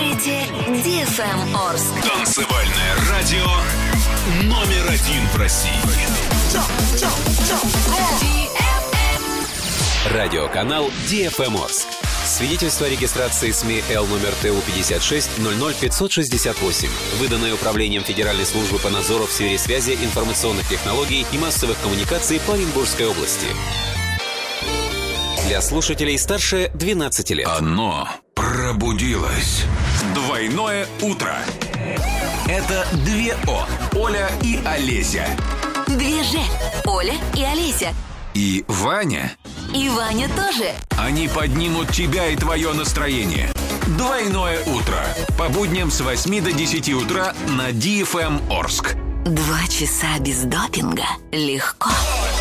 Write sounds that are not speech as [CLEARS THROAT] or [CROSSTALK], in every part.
слушаете DFM Орск. Танцевальное радио номер один в России. Радиоканал DFM Орск. Свидетельство о регистрации СМИ Л номер ТУ 56 00568, выданное Управлением Федеральной службы по надзору в сфере связи, информационных технологий и массовых коммуникаций по Оренбургской области. Для слушателей старше 12 лет. Оно пробудилось. Двойное утро. Это две О. Оля и Олеся. Две же. Оля и Олеся. И Ваня. И Ваня тоже. Они поднимут тебя и твое настроение. Двойное утро. По будням с 8 до 10 утра на DFM Орск. Два часа без допинга. Легко. День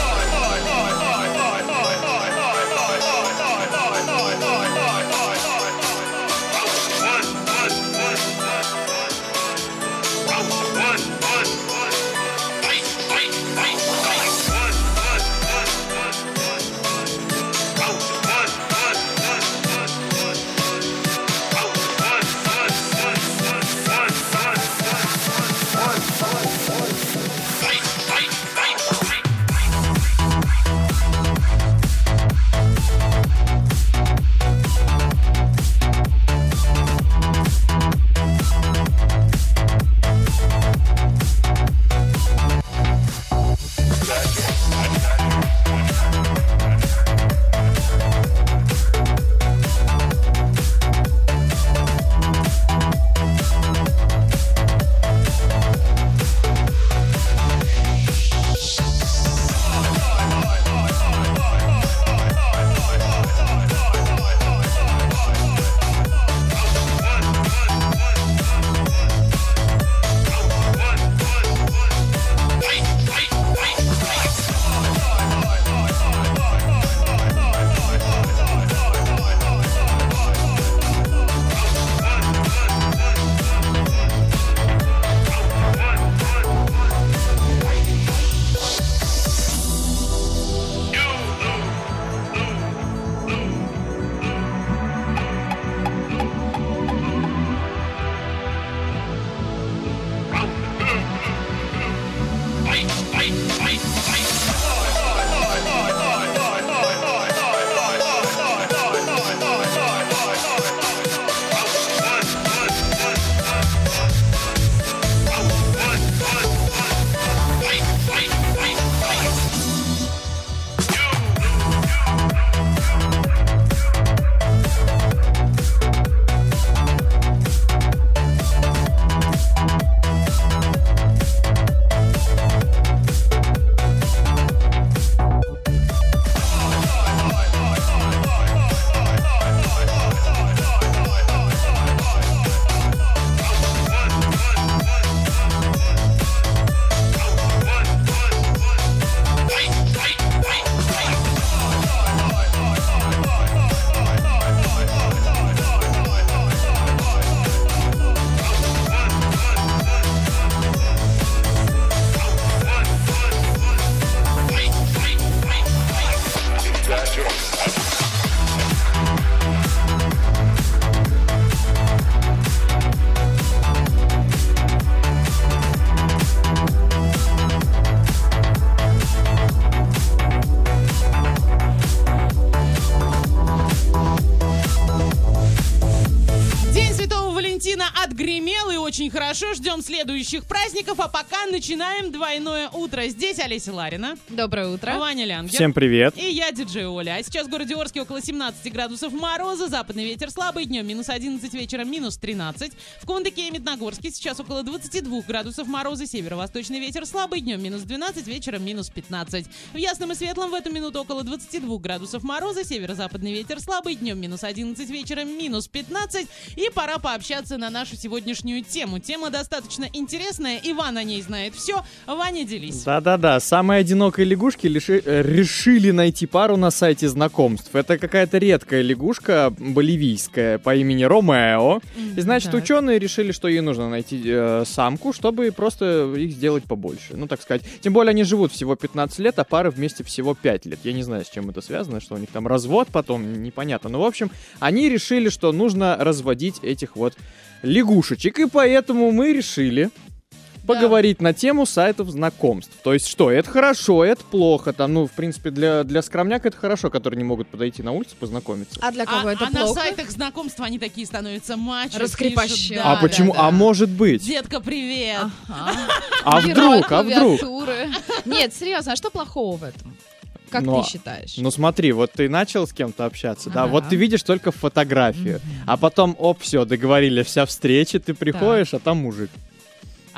Ждем следующих праздников, а пока начинаем двойное утро. Здесь Олеся Ларина, Доброе утро. Ваня Лянгер. Всем привет. И я, диджей Оля. А сейчас в городе Орске около 17 градусов мороза, западный ветер слабый, днем минус 11, вечером минус 13. В Кундыке и Медногорске сейчас около 22 градусов мороза, северо-восточный ветер слабый, днем минус 12, вечером минус 15. В Ясном и Светлом в эту минуту около 22 градусов мороза, северо-западный ветер слабый, днем минус 11, вечером минус 15. И пора пообщаться на нашу сегодняшнюю тему. Тема достаточно интересная, Иван о ней знает все. Ваня, делись. Да-да-да, самые одинокие лягушки лиши- э, решили найти пару на сайте знакомств. Это какая-то редкая лягушка боливийская по имени Ромео. И значит, так. ученые решили, что ей нужно найти э, самку, чтобы просто их сделать побольше. Ну, так сказать. Тем более они живут всего 15 лет, а пары вместе всего 5 лет. Я не знаю, с чем это связано, что у них там развод потом, непонятно. Но, в общем, они решили, что нужно разводить этих вот лягушечек. И поэтому мы решили поговорить на тему сайтов знакомств. То есть что, это хорошо, это плохо. Там, ну, в принципе, для, для скромняк это хорошо, которые не могут подойти на улицу познакомиться. А для кого А, это а на плохо? сайтах знакомства они такие становятся мачо. Раскрепощенные. пишут, а да, почему? да, да. А может быть? Детка, привет. Ага. А вдруг? А вдруг? клавиатуры. Нет, серьезно, а что плохого в этом? Как Но- ты считаешь? Ну смотри, вот ты начал с кем-то общаться, да, Ага. вот ты видишь только фотографию, а потом, оп, все, договорились, вся встреча, ты приходишь, а там мужик.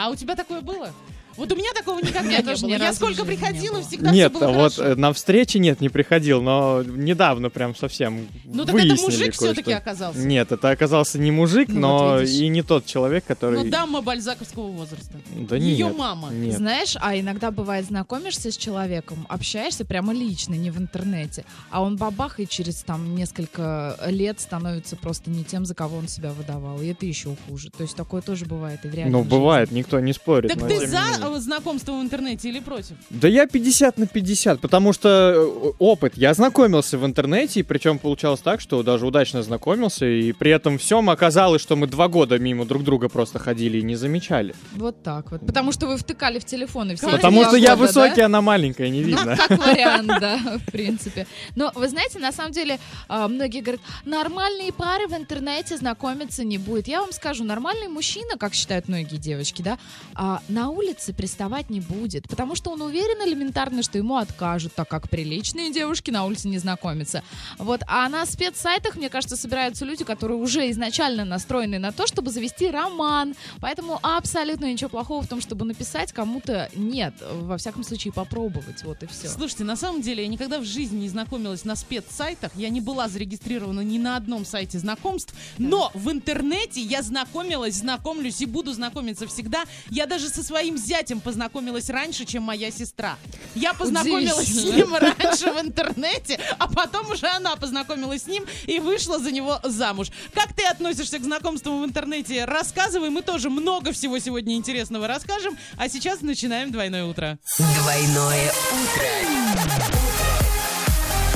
А у тебя такое было? Вот у меня такого никогда не было. Я сколько приходила, было. всегда нет, а вот э, на встрече нет, не приходил, но недавно прям совсем Ну так это мужик все-таки оказался. Нет, это оказался не мужик, Ну, но и не тот человек, который... Ну, дама бальзаковского возраста. Да Ее нет, мама. Нет. Знаешь, а иногда бывает, знакомишься с человеком, общаешься прямо лично, не в интернете, а он бабах и через там несколько лет становится просто не тем, за кого он себя выдавал. И это еще хуже. То есть такое тоже бывает и в реальной Ну, бывает, никто не спорит. Так ты за менее. э, знакомство в интернете или против? Да я 50 на 50, потому что э, опыт. Я знакомился в интернете, и причем получалось так, что даже удачно знакомился, и при этом всем оказалось, что мы два года мимо друг друга просто ходили и не замечали. Вот так вот. Потому что вы втыкали в телефоны все Потому что я года, высокий, да? она маленькая, не Ну, видно. как вариант, да, в принципе. Но вы знаете, на самом деле, а, многие говорят, нормальные пары в интернете знакомиться не будет. Я вам скажу, нормальный мужчина, как считают многие девочки, да, а, на улице приставать не будет, потому что он уверен элементарно, что ему откажут, так как приличные девушки на улице не знакомятся. Вот, а на спецсайтах, мне кажется, собираются люди, которые уже изначально настроены на то, чтобы завести роман. Поэтому абсолютно ничего плохого в том, чтобы написать кому-то нет. Во всяком случае, попробовать. Вот и все. Слушайте, на самом деле я никогда в жизни не знакомилась на спецсайтах. Я не была зарегистрирована ни на одном сайте знакомств. Но в интернете я знакомилась, знакомлюсь и буду знакомиться всегда. Я даже со своим зятем познакомилась раньше, чем моя сестра. Я познакомилась с ним раньше в интернете, а потом уже она познакомилась с ним и вышла за него замуж. Как ты относишься к знакомствам в интернете? Рассказывай, мы тоже много всего сегодня интересного расскажем. А сейчас начинаем двойное утро. Двойное утро.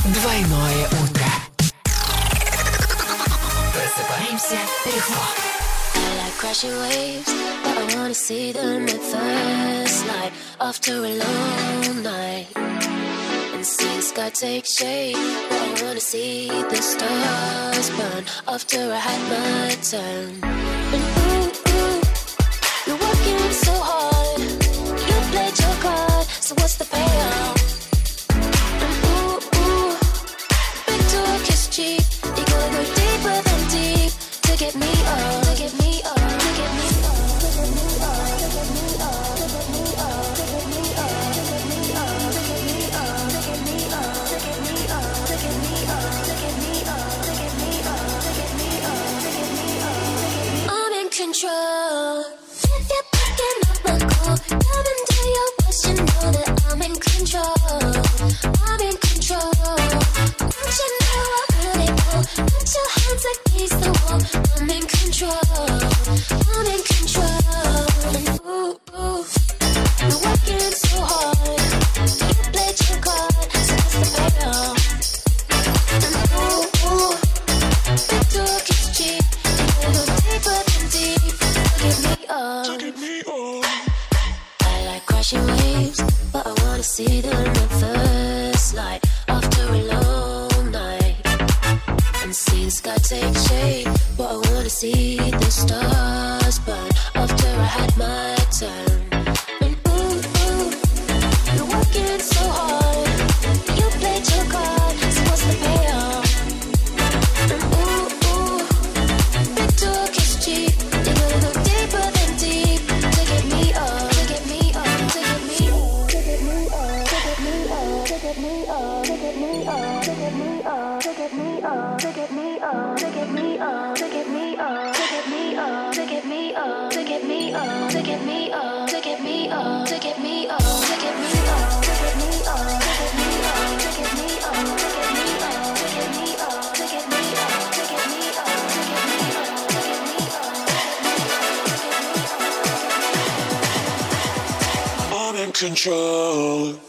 Двойное утро. Просыпаемся легко. Crashing waves, but I wanna see them at first light after a long night. And see the sky take shape, but I wanna see the stars burn after I had my turn. And ooh, ooh, you're working so hard, you played your card, so what's the payoff? And ooh, ooh, big talk is cheap, you gotta go deeper than deep to get me up, control. If you're picking up my call, come and do your best. You know that I'm in control. I'm in control. Don't you know I really know? Put your hands against the wall. I'm in control. Control.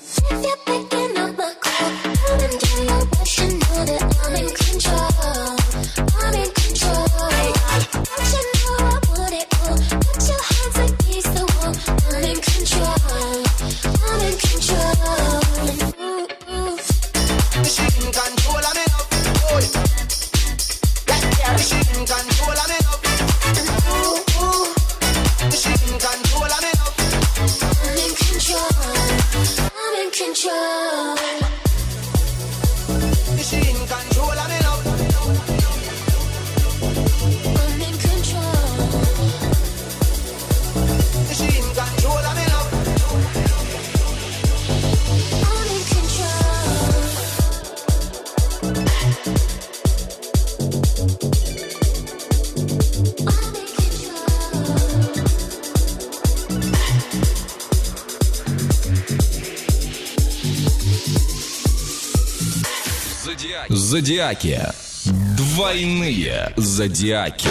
Зодиаки. Двойные зодиаки.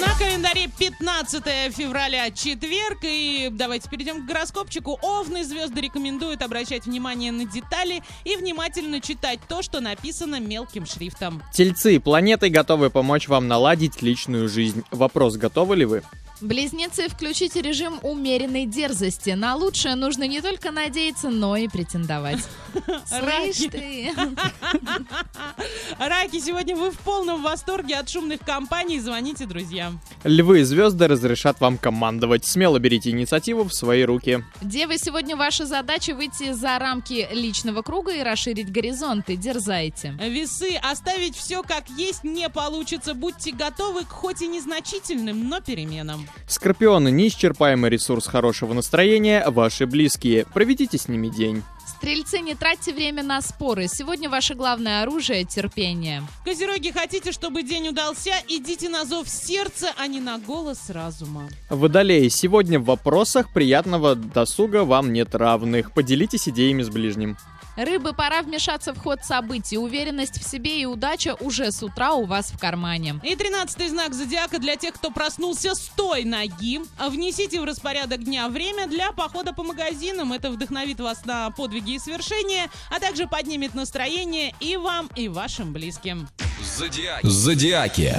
На календаре 15 февраля, четверг. И давайте перейдем к гороскопчику. Овны звезды рекомендуют обращать внимание на детали и внимательно читать то, что написано мелким шрифтом. Тельцы, планеты готовы помочь вам наладить личную жизнь. Вопрос, готовы ли вы? Близнецы, включите режим умеренной дерзости. На лучшее нужно не только надеяться, но и претендовать. [LAUGHS] Слышь ты. [LAUGHS] Раки, сегодня вы в полном восторге от шумных компаний. Звоните друзьям. Львы, звезды разрешат вам командовать. Смело берите инициативу в свои руки. Девы, сегодня ваша задача выйти за рамки личного круга и расширить горизонты. Дерзайте. Весы, оставить все как есть не получится. Будьте готовы к хоть и незначительным, но переменам. Скорпионы, неисчерпаемый ресурс хорошего настроения, ваши близкие. Проведите с ними день. Стрельцы, не тратьте время на споры. Сегодня ваше главное оружие — терпение. Козероги, хотите, чтобы день удался? Идите на зов сердца, а не на голос разума. Водолеи, сегодня в вопросах приятного досуга вам нет равных. Поделитесь идеями с ближним. Рыбы, пора вмешаться в ход событий. Уверенность в себе и удача уже с утра у вас в кармане. И тринадцатый знак зодиака для тех, кто проснулся с той ноги. Внесите в распорядок дня время для похода по магазинам. Это вдохновит вас на подвиги и свершения, а также поднимет настроение и вам, и вашим близким. Зодиаки. Зодиаки.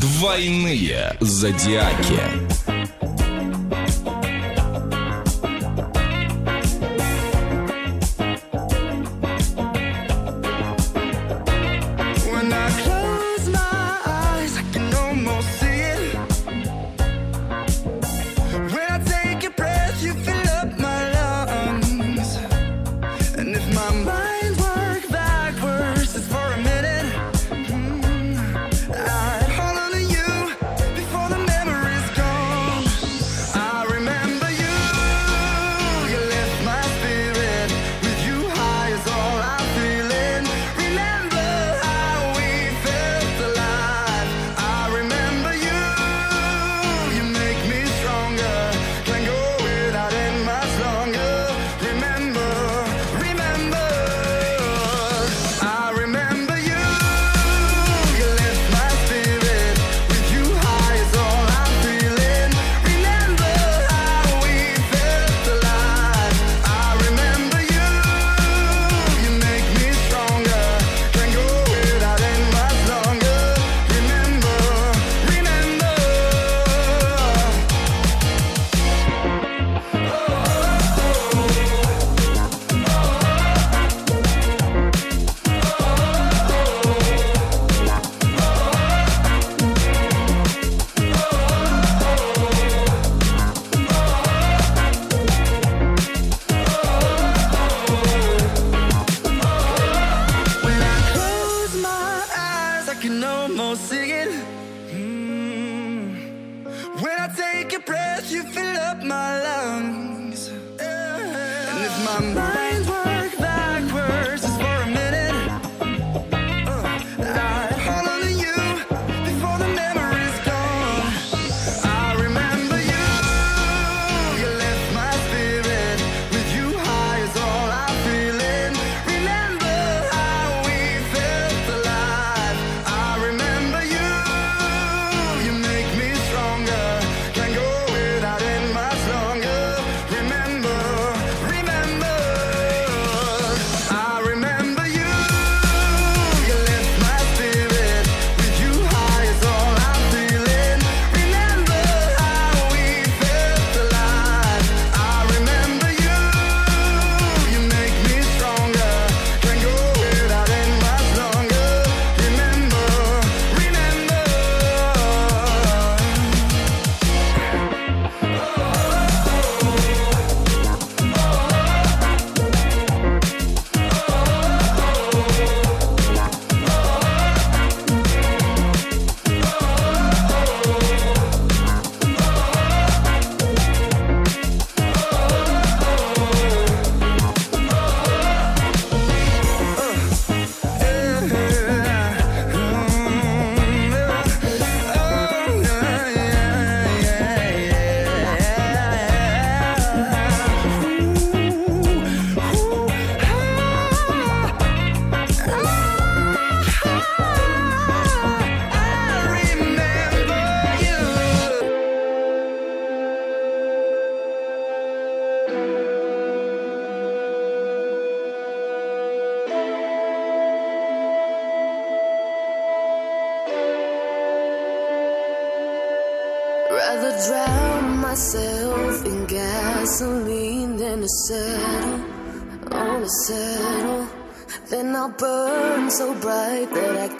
Двойные зодиаки.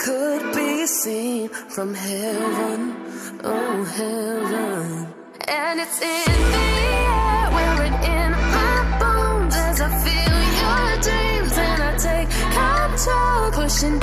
Could be seen from heaven, oh, heaven. And it's in the air, wearing in my bones as I feel your dreams and I take control, pushing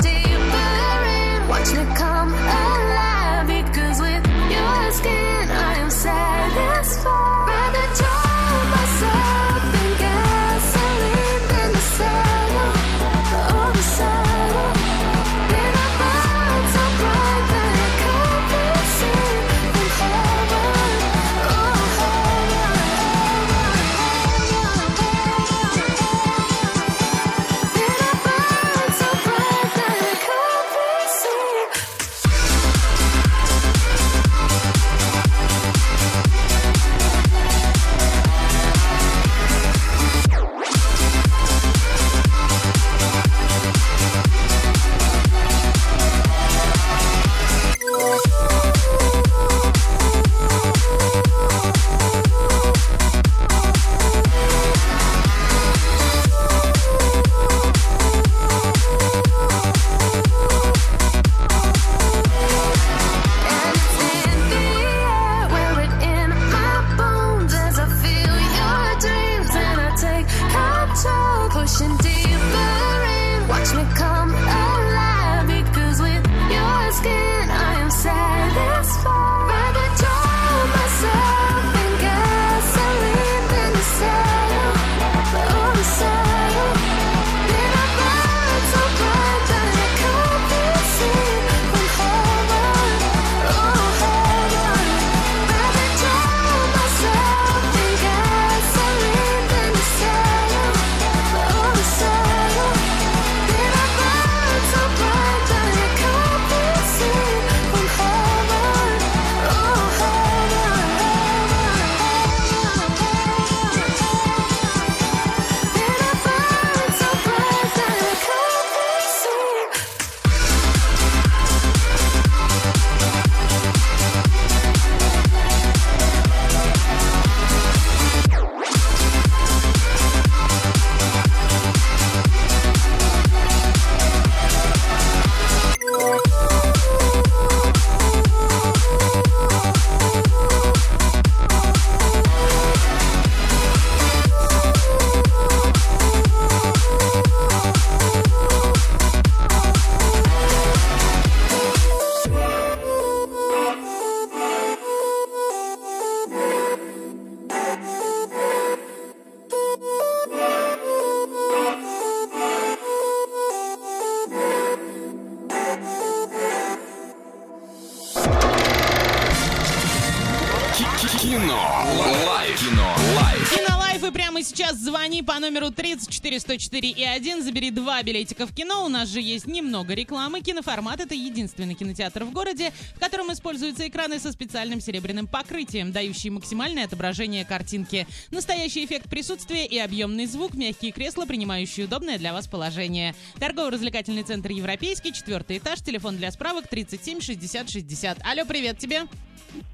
104 и 1, забери два билетика в кино. У нас же есть немного рекламы. Киноформат — это единственный кинотеатр в городе, в котором используются экраны со специальным серебряным покрытием, дающие максимальное отображение картинки. Настоящий эффект присутствия и объемный звук, мягкие кресла, принимающие удобное для вас положение. Торгово-развлекательный центр «Европейский», четвертый этаж, телефон для справок 37 60 60. Алло, привет тебе.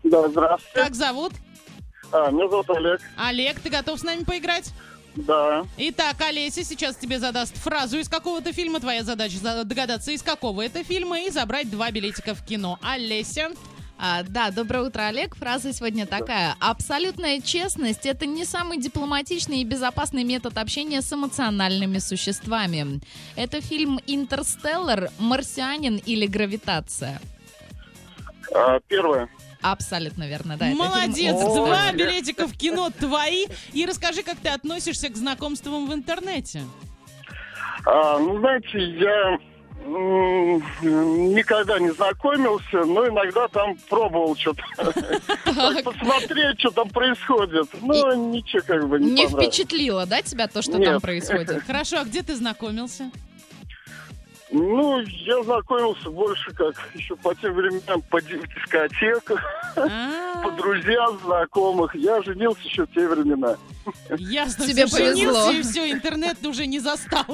Да, здравствуйте. Как зовут? А, меня зовут Олег. Олег, ты готов с нами поиграть? Да. Итак, Олеся сейчас тебе задаст фразу из какого-то фильма. Твоя задача за- догадаться, из какого это фильма, и забрать два билетика в кино. Олеся. А, да, доброе утро, Олег. Фраза сегодня такая. Абсолютная честность – это не самый дипломатичный и безопасный метод общения с эмоциональными существами. Это фильм «Интерстеллар», «Марсианин» или «Гравитация». А, первое. Абсолютно верно, да. Молодец, два билетика в кино твои. И расскажи, как ты относишься к знакомствам в интернете. А, ну, знаете, я никогда не знакомился, но иногда там пробовал что-то посмотреть, что там происходит. Ну, ничего как бы не Не впечатлило, да, тебя то, что там происходит? [LAUGHS] Хорошо, а где ты знакомился? Ну, я знакомился больше как еще по тем временам по ди- дискотеках, А, по друзьям, знакомых. Я женился еще в те времена. Ясно, Тебе повезло. И все, интернет уже не застал.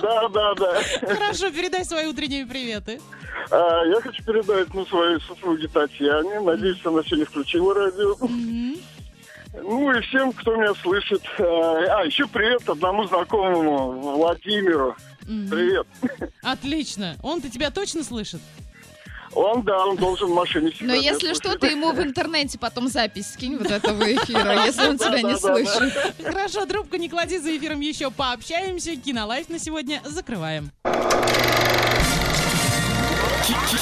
Да, да, да. Хорошо, передай свои утренние приветы. А, я хочу передать ну, своей супруге Татьяне. Надеюсь, она сегодня включила радио. Ну и всем, кто меня слышит. А, а, еще привет одному знакомому Владимиру. Привет. Отлично. Он-то тебя точно слышит? Он, да, он должен в машине Но всегда если меня что, ты ему в интернете потом запись скинь вот этого эфира, если он тебя не слышит. Хорошо, трубку не клади, за эфиром еще пообщаемся. Кинолайф на сегодня закрываем.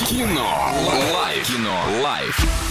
Кино. Лайф. Кино. Лайф.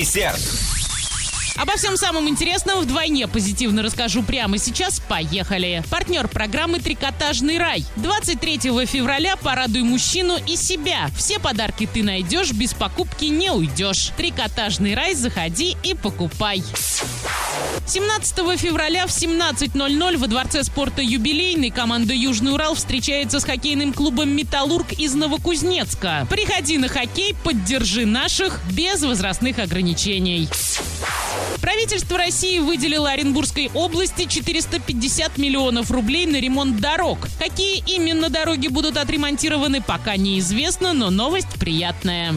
Десерт. Обо всем самом интересном вдвойне позитивно расскажу прямо сейчас. Поехали. Партнер программы «Трикотажный рай». 23 февраля порадуй мужчину и себя. Все подарки ты найдешь, без покупки не уйдешь. «Трикотажный рай» заходи и покупай. 17 февраля в 17.00 во Дворце спорта «Юбилейный» команда «Южный Урал» встречается с хоккейным клубом «Металлург» из Новокузнецка. Приходи на хоккей, поддержи наших без возрастных ограничений. Правительство России выделило Оренбургской области 450 миллионов рублей на ремонт дорог. Какие именно дороги будут отремонтированы, пока неизвестно, но новость приятная.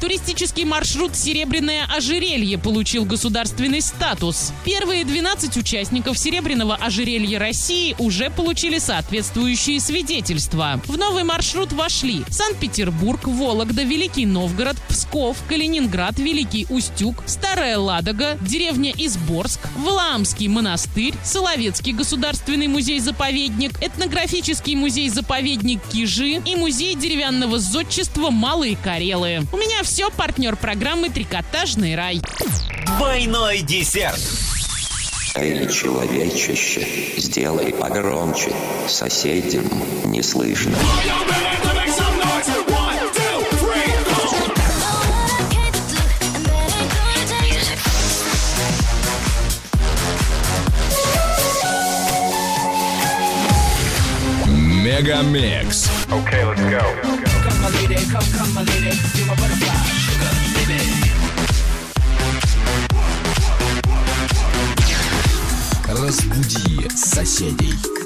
Туристический маршрут «Серебряное ожерелье» получил государственный статус. Первые 12 участников «Серебряного ожерелья России» уже получили соответствующие свидетельства. В новый маршрут вошли Санкт-Петербург, Вологда, Великий Новгород, Псков, Калининград, Великий Устюг, Старая Ладога, деревня Изборск, Валаамский монастырь, Соловецкий государственный музей-заповедник, этнографический музей-заповедник Кижи и музей деревянного зодчества «Малые Карелы». У меня все все, партнер программы «Трикотажный рай». Двойной десерт. Эй, человечище, сделай погромче, соседям не слышно. Мегамикс. Okay, let's go my lady, come, come, my lady, you're my butterfly, sugar, baby. Разбуди соседей.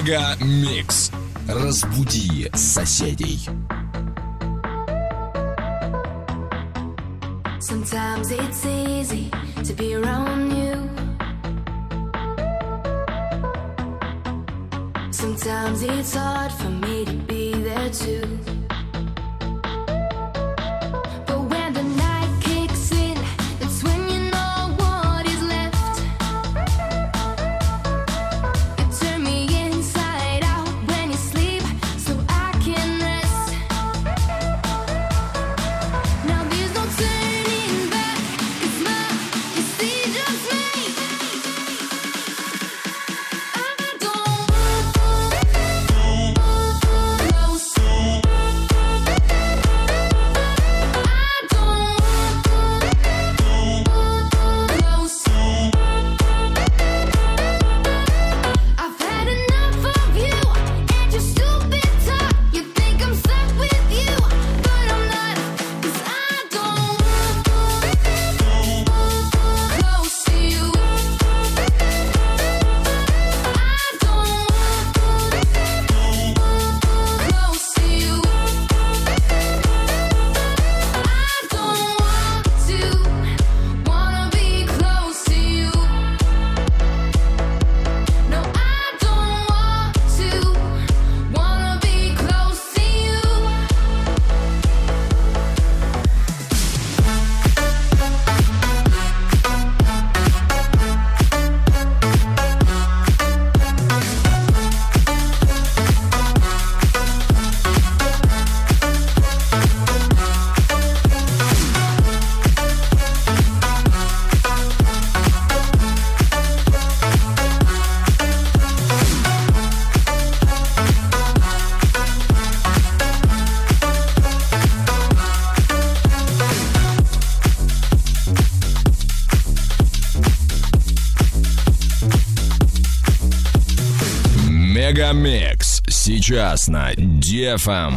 Мега Микс. Разбуди соседей. Ясно. Дефам.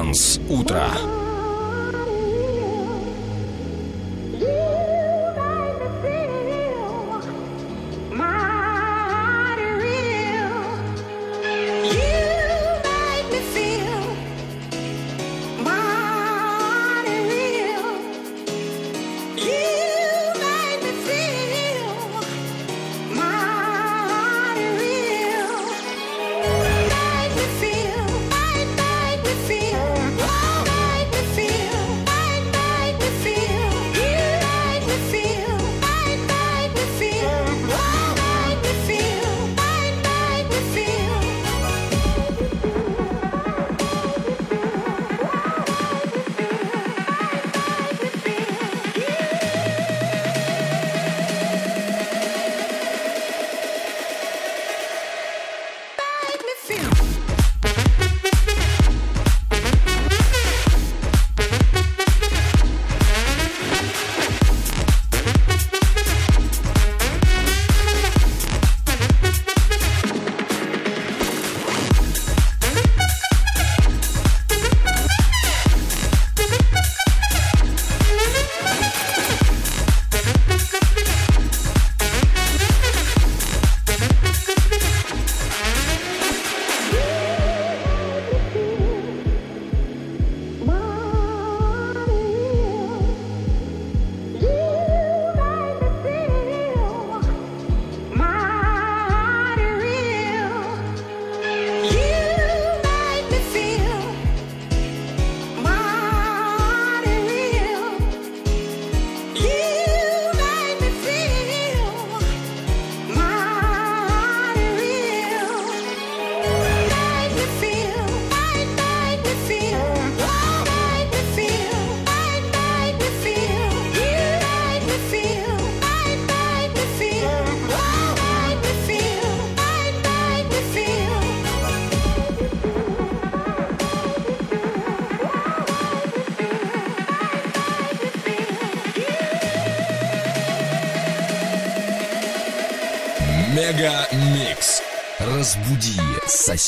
Дэнс Утро.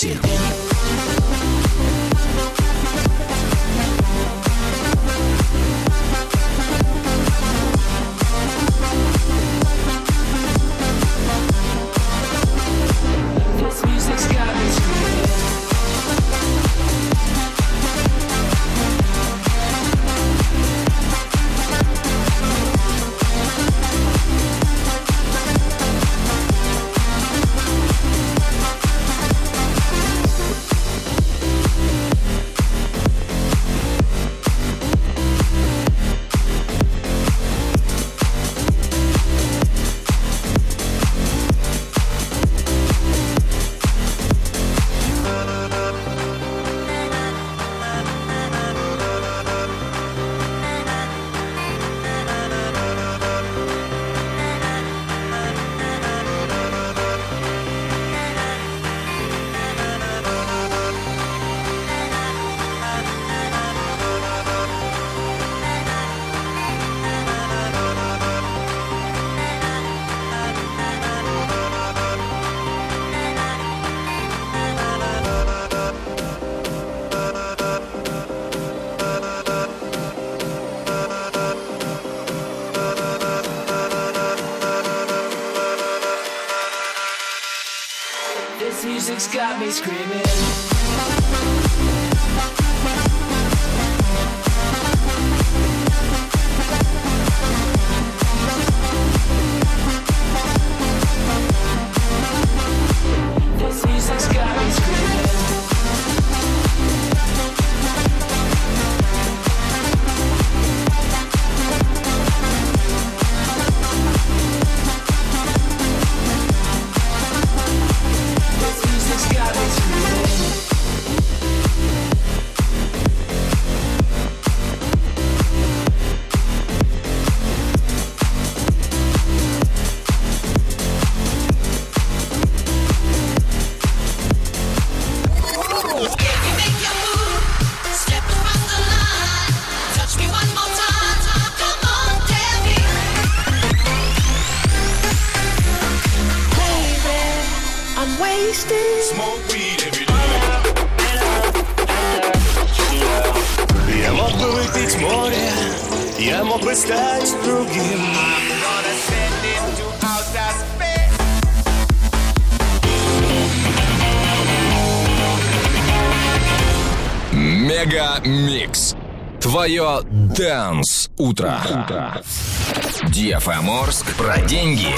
Соседей. Screaming. Твое Dance утро. DFM Орск про деньги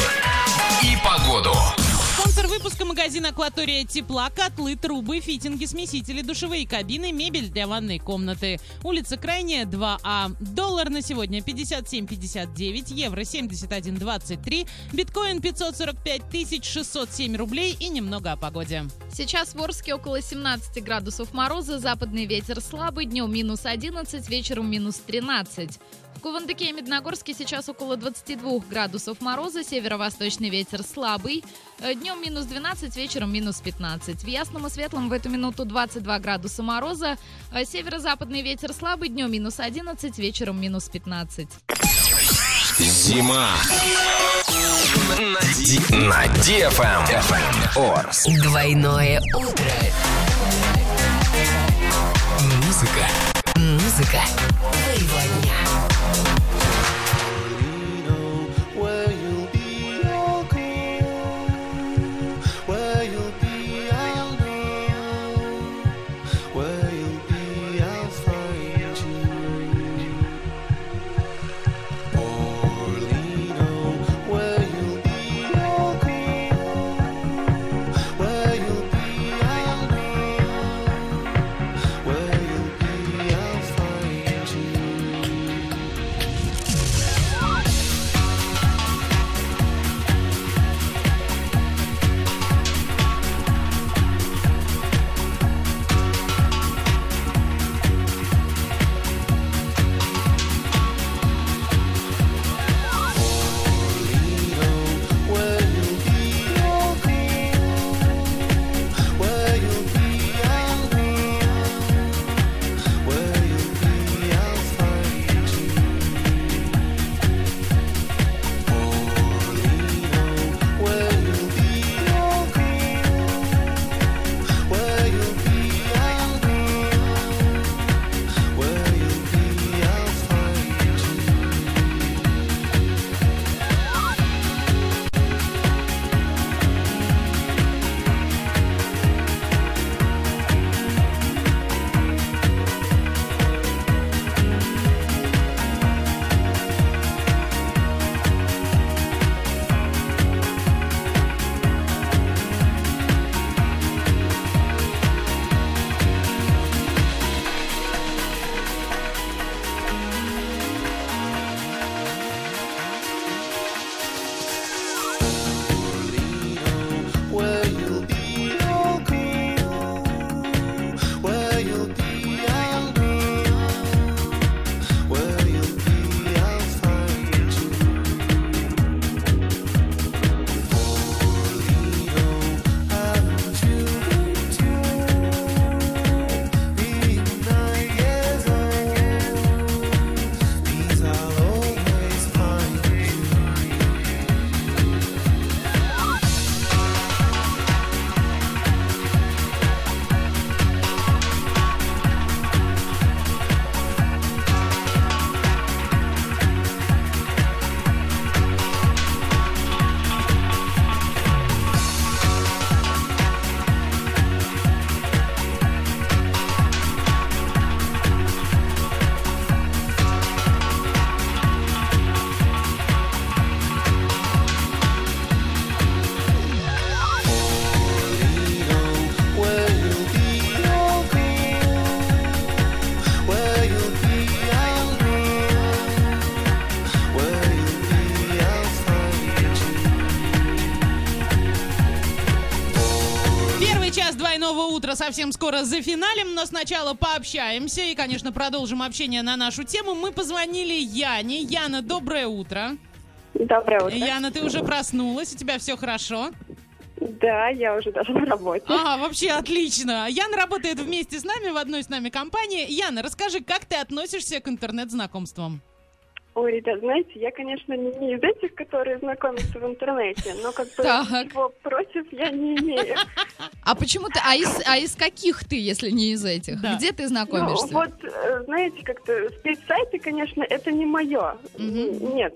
и погоду. Магазин «Акватория тепла», котлы, трубы, фитинги, смесители, душевые кабины, мебель для ванной комнаты. Улица Крайняя, 2А. Доллар на сегодня 57,59, евро 71,23, биткоин 545 607 рублей и немного о погоде. Сейчас в Орске около 17 градусов мороза, западный ветер слабый, днем минус 11, вечером минус 13. В Кувандыке и Медногорске сейчас около 22 градусов мороза, северо-восточный ветер слабый, э, днем минус 12, вечером минус 15. В Ясном и Светлом в эту минуту 22 градуса мороза, э, северо-западный ветер слабый, днем минус 11, вечером минус 15. Зима. На, DFM. Орск. Двойное утро. Музыка. Музыка твоего дня. Утра совсем скоро за финалем, но сначала пообщаемся и, конечно, продолжим общение на нашу тему. Мы позвонили Яне. Яна, доброе утро. Доброе утро. Яна, ты уже проснулась, у тебя все хорошо? Да, я уже даже на работе. А, вообще отлично. Яна работает вместе с нами в одной с нами компании. Яна, расскажи, как ты относишься к интернет-знакомствам? Ой, ребят, знаете, я, конечно, не, не из этих, которые знакомятся в интернете, но как бы Так. ничего против я не имею. А почему ты, а из, а из каких ты, если не из этих? Да. Где ты Ну, знакомишься? вот, э, знаете, как-то спецсайты, конечно, это не мое. Нет,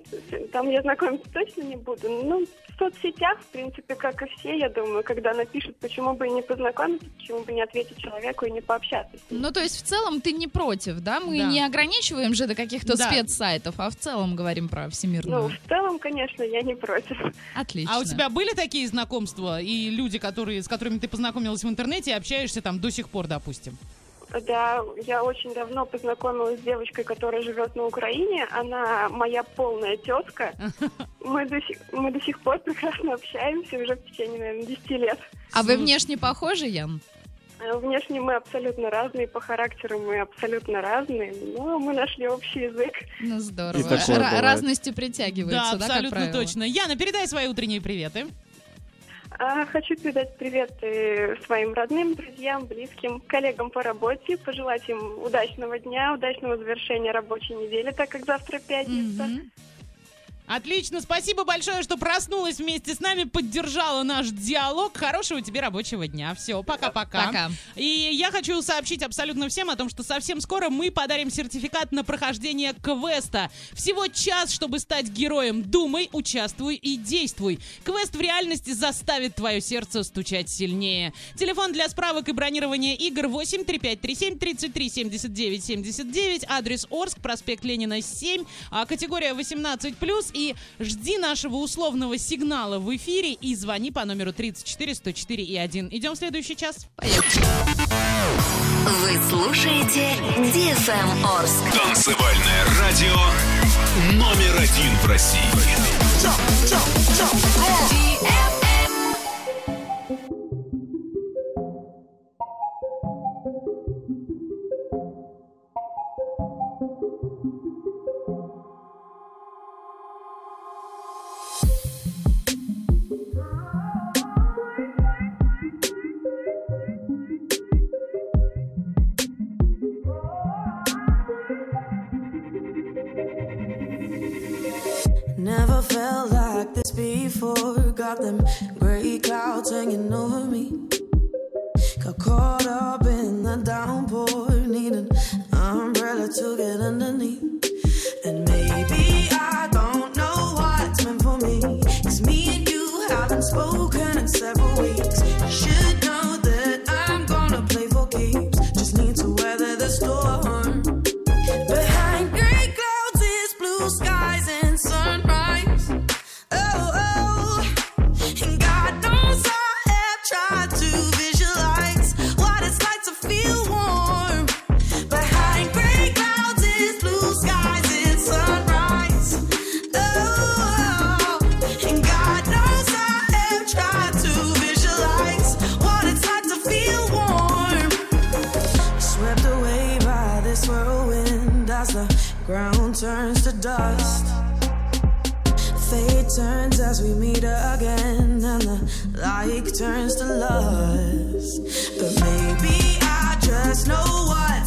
там я знакомиться точно не буду. Ну, в соцсетях, в принципе, как и все, я думаю, когда напишут, почему бы и не познакомиться, почему бы не ответить человеку и не пообщаться. Ну, то есть в целом ты не против, да? Мы Да. не ограничиваем же до каких-то Да. спецсайтов, а в целом говорим про всемирную. Ну, в целом, конечно, я не против. Отлично. А у тебя были такие знакомства и люди, которые, с которыми ты познакомилась в интернете и общаешься там до сих пор, допустим? Да, я очень давно познакомилась с девочкой, которая живет на Украине. Она моя полная тетка. [LAUGHS] Мы до сих, мы до сих пор прекрасно общаемся уже в течение, наверное, 10 лет. А вы внешне похожи, Ян? Э, Внешне мы абсолютно разные, по характеру мы абсолютно разные, но мы нашли общий язык. Ну, здорово. И такое Ра- бывает. разности притягиваются, Да, да, как абсолютно правило? точно. Яна, передай свои утренние приветы. А, хочу передать привет э, своим родным, друзьям, близким, коллегам по работе, пожелать им удачного дня, удачного завершения рабочей недели, так как завтра пятница. Отлично, спасибо большое, что проснулась вместе с нами, поддержала наш диалог. Хорошего тебе рабочего дня. Все, пока-пока. Пока. И я хочу сообщить абсолютно всем о том, что совсем скоро мы подарим сертификат на прохождение квеста. Всего час, чтобы стать героем. Думай, участвуй и действуй. Квест в реальности заставит твое сердце стучать сильнее. Телефон для справок и бронирования игр 8 3537 33 79 79. Адрес Орск, проспект Ленина 7. а, Категория 18+. И жди нашего условного сигнала в эфире и звони по номеру 34 104 и 1. Идем в следующий час. Вы слушаете DFM Орск. Танцевальное радио номер один в России. Never felt like this before. Got them gray clouds hanging over me. Got caught up in the downpour. Need an umbrella to get underneath. And maybe I don't know what's meant for me. Cause me and you haven't spoken in several weeks. Should as we meet again, and the like turns to lust. But maybe I just know what's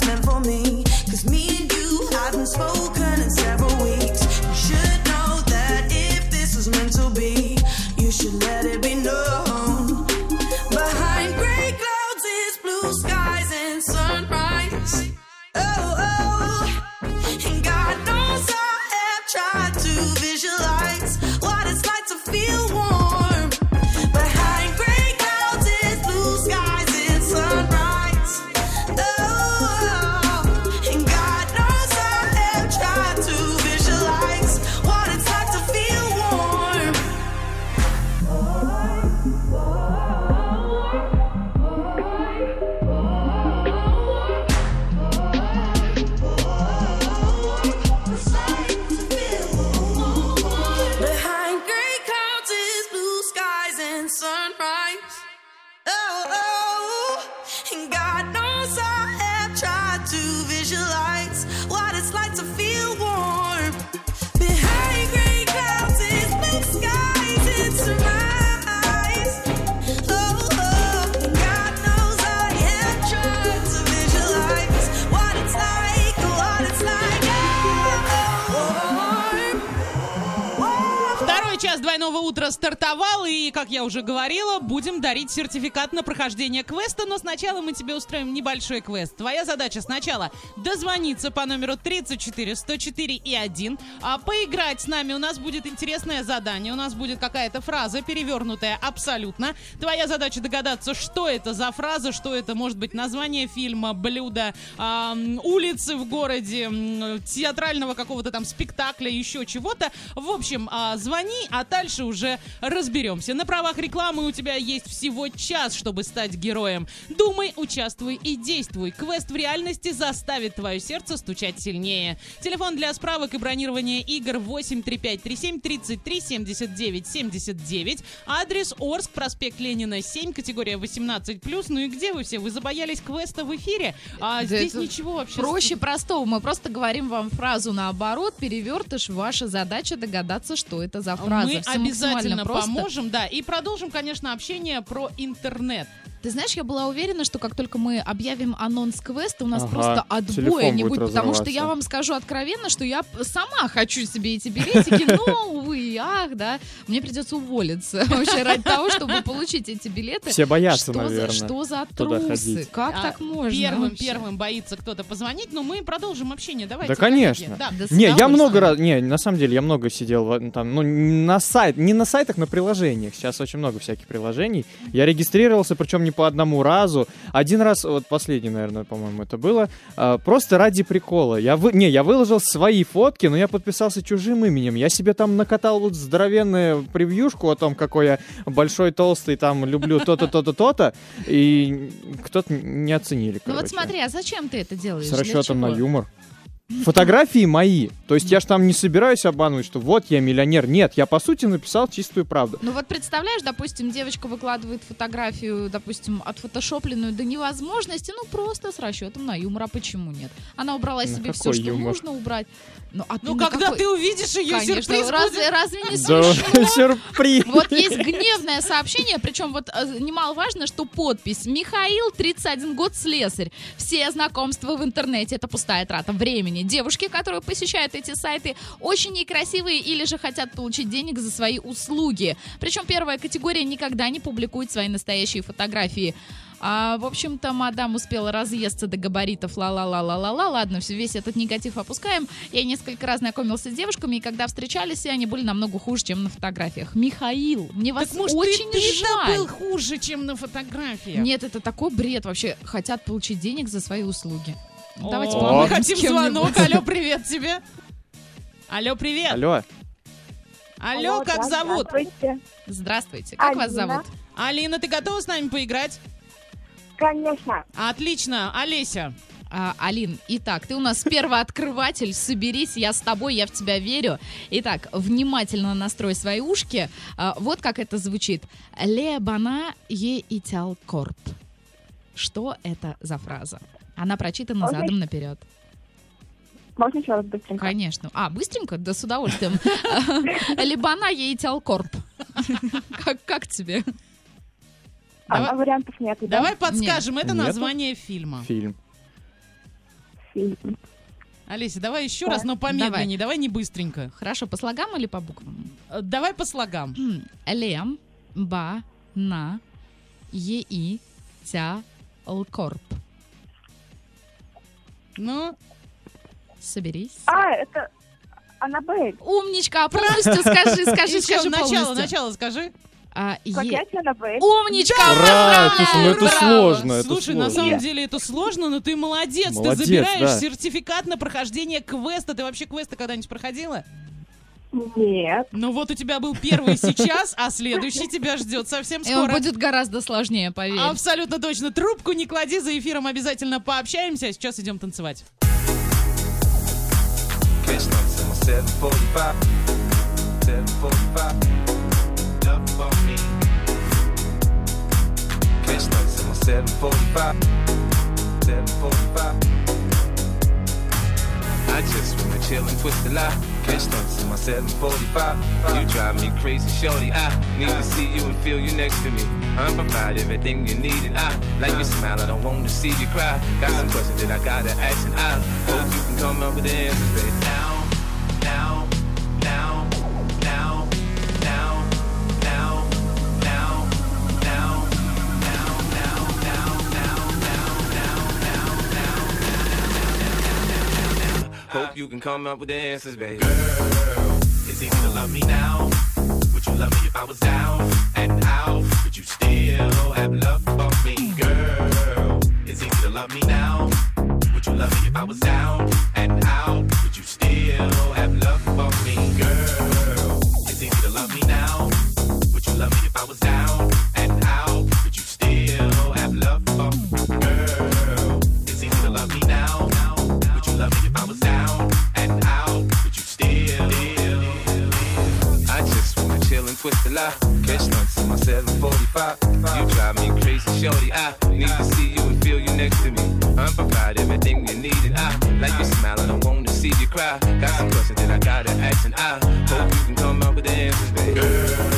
будем дарить сертификат на прохождение квеста, но сначала мы тебе устроим небольшой квест. Твоя задача сначала дозвониться по номеру 34 104 и 1, а поиграть с нами. У нас будет интересное задание, у нас будет какая-то фраза, перевернутая абсолютно. Твоя задача догадаться, что это за фраза, что это может быть название фильма, блюда, ам, улицы в городе, м, театрального какого-то там спектакля, еще чего-то. В общем, а, звони, а дальше уже разберемся. На правах рекламы у тебя есть всего час, чтобы стать героем. Думай, участвуй и действуй. Квест в реальности заставит твое сердце стучать сильнее. Телефон для справок и бронирования игр 83537 33 79 79. Адрес Орск, проспект Ленина 7, категория 18+. Ну и где вы все? Вы забоялись квеста в эфире? А Да здесь ничего вообще. Проще простого. Мы просто говорим вам фразу наоборот, перевертыш. Ваша задача догадаться, что это за фраза. Мы Всё обязательно поможем, да, и продолжим, конечно, общение про интернет. Ты знаешь, я была уверена, что как только мы объявим анонс квеста, у нас Ага, просто отбоя не будет будет. Потому что я вам скажу откровенно, что я сама хочу себе эти билетики, но, увы и ах, да. Мне придется уволиться [LAUGHS] вообще ради того, чтобы получить эти билеты. Все боятся, Что за- наверное, Что за трусы? Как А, так можно? Первым, вообще? первым боится кто-то позвонить, но мы продолжим общение. Давайте. Да, конечно. Да. Да Не, я много раз, не, на самом деле, я много сидел там, ну, на сайт, не на сайтах, на приложениях. Сейчас очень много всяких приложений. Я регистрировался, причем не по одному разу. Один раз, вот последний, наверное, по-моему, это было, а, просто ради прикола. Я вы, не, я выложил свои фотки, но я подписался чужим именем. Я себе там накатал вот здоровенную превьюшку о том, какой я большой, толстый, там, люблю то-то, то-то, то-то, и кто-то не оценили, Ну вот короче. смотри, а зачем ты это делаешь? С расчетом на юмор. Фотографии мои. То есть я ж там не собираюсь обманывать, что вот я миллионер. Нет, я по сути написал чистую правду. Ну вот представляешь, допустим, девочка выкладывает фотографию, допустим, отфотошопленную до невозможности, ну просто с расчетом на юмор, а почему нет? Она убрала На себе все, что юмор? нужно убрать. Ну, а Ну, ты когда какой- ты увидишь ее Конечно, сюрприз разве, будет. разве не смешно? [LAUGHS] сюрприз. Вот есть гневное сообщение, причем вот э, немаловажно, что подпись «Михаил, 31 год, слесарь». Все знакомства в интернете — это пустая трата времени. Девушки, которые посещают эти сайты, очень некрасивые или же хотят получить денег за свои услуги. Причем первая категория никогда не публикует свои настоящие фотографии. А, в общем-то, мадам успела разъесться до габаритов ла-ла-ла-ла-ла-ла. Ладно, все, весь этот негатив опускаем. Я несколько раз знакомился с девушками, и когда встречались, все они были намного хуже, чем на фотографиях. Михаил, мне вас Так может, очень ты, ты жаль. был хуже, чем на фотографиях? Нет, это такой бред вообще. Хотят получить денег за свои услуги. Давайте О, Мы хотим звонок. Алло, привет тебе. Алло, привет. Алло. Алло, как зовут? Здравствуйте. Как вас зовут? Алина, ты готова с нами поиграть? Конечно. Отлично. Олеся. А, Алин, итак, ты у нас первооткрыватель, соберись, я с тобой, я в тебя верю. Итак, внимательно настрой свои ушки. А, вот как это звучит. Лебана е итял корп. Что это за фраза? Она прочитана Окей. задом наперед. Можно еще раз быстренько? Конечно. А, быстренько? Да с удовольствием. [LAUGHS] Лебана е итял корп. Как как тебе? А, вариантов нет. да? Давай подскажем, это название фильма. Фильм. Фильм. Олеся, давай еще Да. раз, но помедленнее, давай не быстренько. Хорошо, по слогам или по буквам? Э, Давай по слогам. Лем, ба, на, е и, тя, лкорп. Ну, Соберись. А, это Аннабель. Умничка, а полностью скажи, скажи, скажи начало, начало скажи. А, е-. Умничка! Ура! Слушай, ну это Браво! сложно, это Слушай, на сложно. самом деле это сложно, но ты молодец. Молодец, ты забираешь да. сертификат на прохождение квеста. Ты вообще квесты когда-нибудь проходила? Нет. Ну вот у тебя был первый сейчас, а следующий тебя ждет совсем И он скоро. будет гораздо сложнее, поверь. Абсолютно точно. Трубку не клади, за эфиром обязательно пообщаемся. А сейчас идем танцевать. Catch notes in my 745. 745. Up on me. Catch notes in my 745. 745. I just wanna chill and twist a lot. Catch notes in my 745. You drive me crazy, shorty. I need to see you and feel you next to me. I'm provide everything you need, and I like your smile. I don't want to see you cry. Got some questions that I gotta ask, and I hope you can come up with the answers, now, now, now, now, you can come up with the answers, baby. Girl, it's easy to love me now. Would you love me if I was down and out? Would you still have love for me, girl? It's easy to love me now. Would you love me if I was down and out? Would you still 45. You drive me crazy, shorty. I need to see you and feel you next to me. I'm provide everything you need, and I like your smile. I don't want to see you cry. Got some questions that I gotta ask, and I hope you can come up with the answers, baby.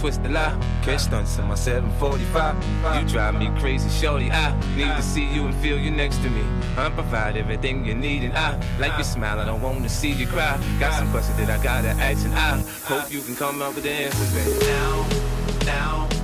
Twist the lie. Catch stunts in my 745. You drive me crazy, shorty. I need to see you and feel you next to me. I provide everything you need, and I like your smile. I don't want to see you cry. Got some questions that I gotta ask, and I hope you can come up with the answers, now, now,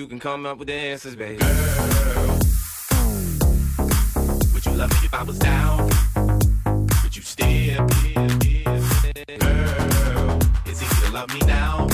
you can come up with the answers, baby. Girl, would you love me if I was down? Would you still? Girl, it's easy to love me now.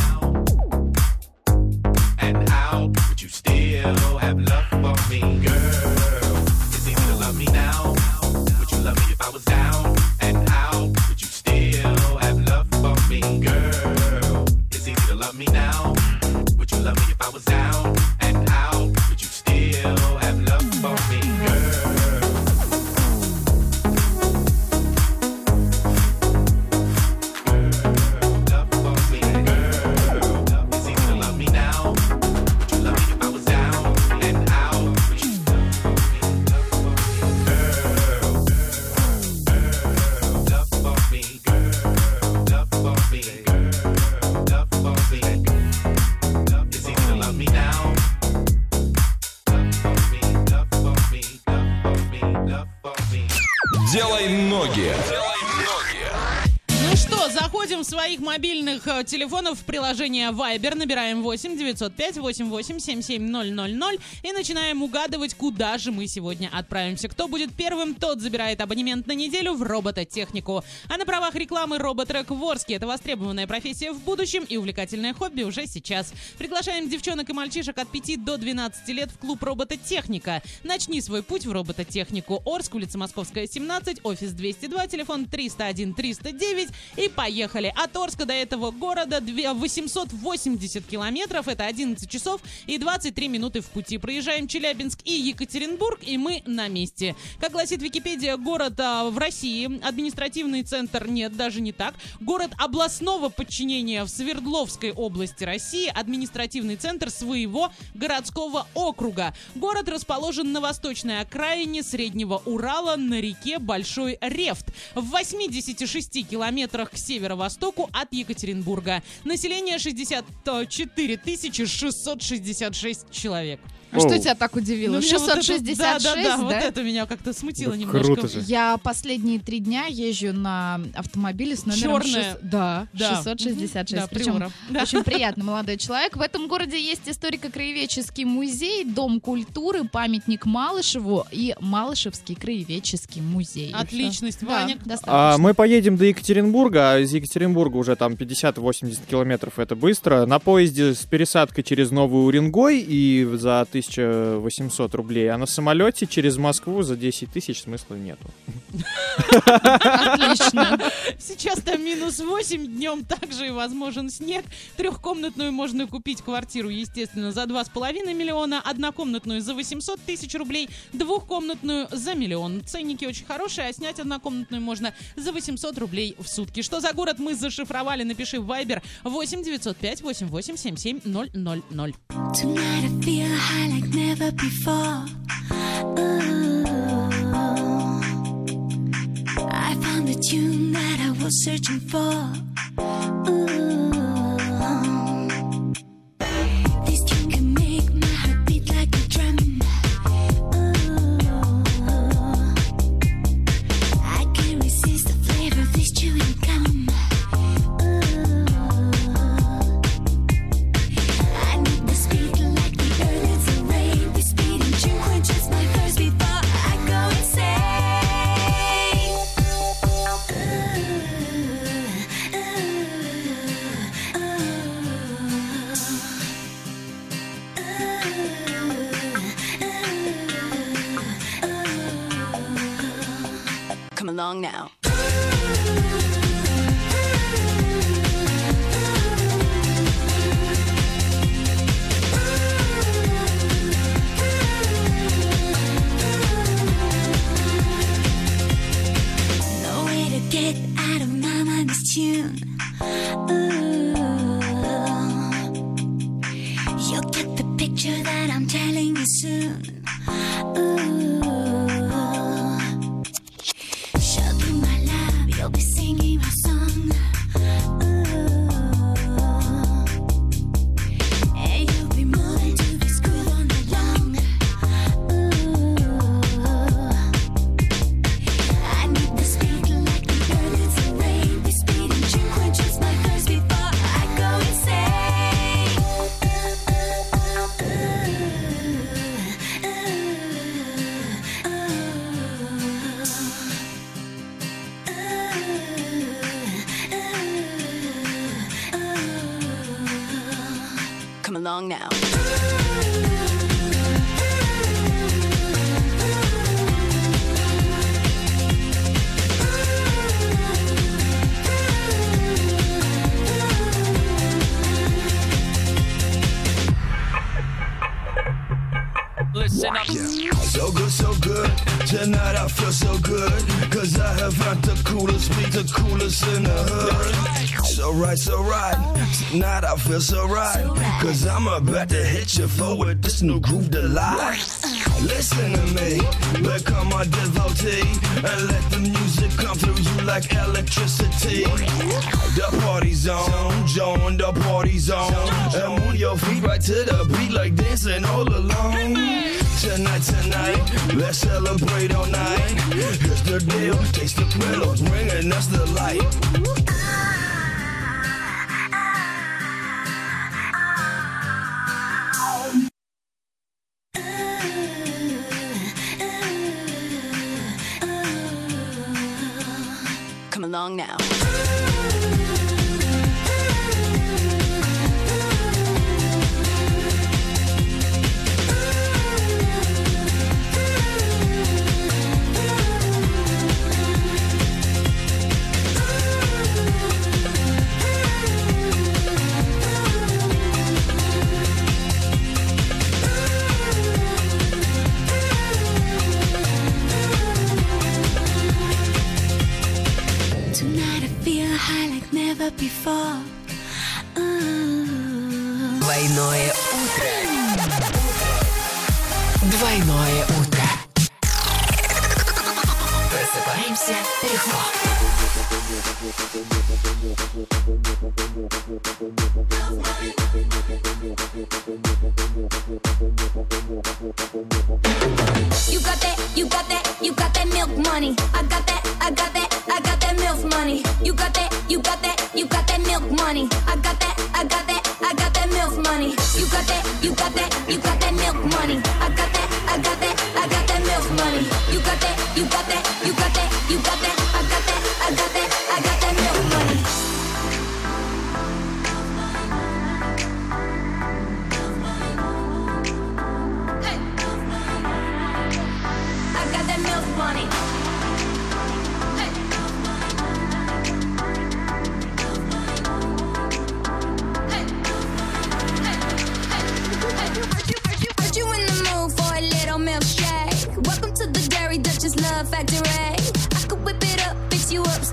Телефонов в приложение Viber, набираем 8 905 88 77 000 и начинаем угадывать, куда же мы сегодня отправимся. Кто будет первым, тот забирает абонемент на неделю в робототехнику. А на правах рекламы роботрек в Орске. Это востребованная профессия в будущем и увлекательное хобби уже сейчас. Приглашаем девчонок и мальчишек от 5 до 12 лет в клуб робототехника. Начни свой путь в робототехнику. Орск, улица Московская, 17, офис 202, телефон 301 309 и поехали. От Орска до этого города две- 880 километров, это 11 часов и 23 минуты в пути. Проезжаем Челябинск и Екатеринбург, и мы на месте. Как гласит Википедия, город а, в России, административный центр нет, даже не так. Город областного подчинения в Свердловской области России, административный центр своего городского округа. Город расположен на восточной окраине Среднего Урала на реке Большой Рефт, в 86 километрах к северо-востоку от Екатеринбурга. Население 64 666 человек. А что тебя так удивило? Ну, меня вот это- 666, да, да, да, да? вот это меня как-то смутило Да немножко. круто же. Я последние три дня езжу на автомобиле с номером Чёрная. шест- Да, Да. 666. Мгм. Да, Причем. Да. очень приятный молодой человек. В этом городе есть историко-краеведческий музей, дом культуры, памятник Малышеву и Малышевский краеведческий музей. Отличность, Да, Ваня. достаточно. А, мы поедем до Екатеринбурга, а из Екатеринбурга уже там 50-80 километров, это быстро. На поезде с пересадкой через Новый Уренгой и за 1800 рублей, а на самолете через Москву за 10 тысяч смысла нету. Отлично. [LAUGHS] Сейчас там минус 8, днем также и возможен снег. Трехкомнатную можно купить квартиру, естественно, за 2,5 миллиона, однокомнатную за 800 тысяч рублей, двухкомнатную за миллион. Ценники очень хорошие, а снять однокомнатную можно за 800 рублей в сутки. Что за город мы зашифровали, напиши в Viber 8 905 88 77 000. Tonight I feel high like never before. Ooh, I found the tune that I was searching for. Ooh. along now. get out of my mind this tune. Ooh. Tonight I feel so right. Cause I'm about to hit you forward this new groove delight. Listen to me, become my devotee, and let the music come through you like electricity. The party's on, join the party's on, and move your feet right to the beat like dancing all alone. Tonight, tonight, let's celebrate all night. Here's the deal, taste the thrill, bringing us the light. now.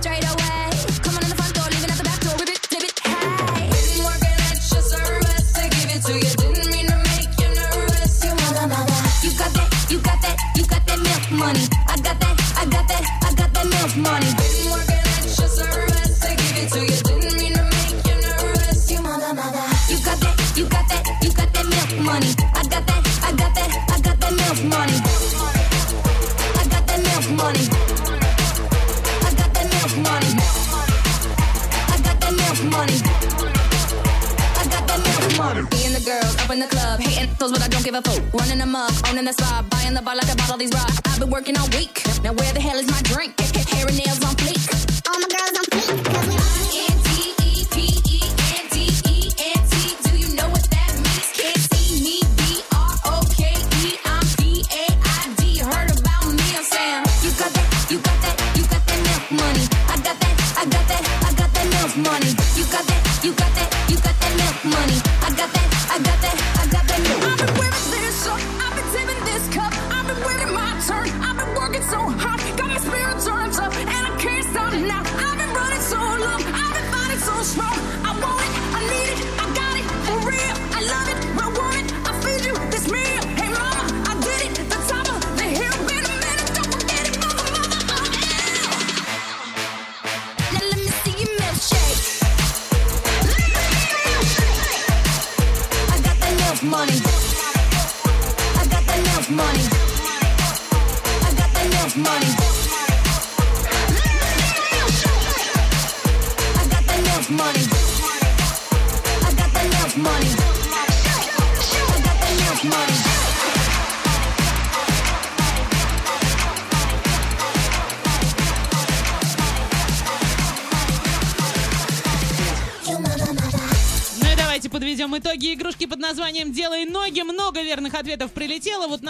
straight away.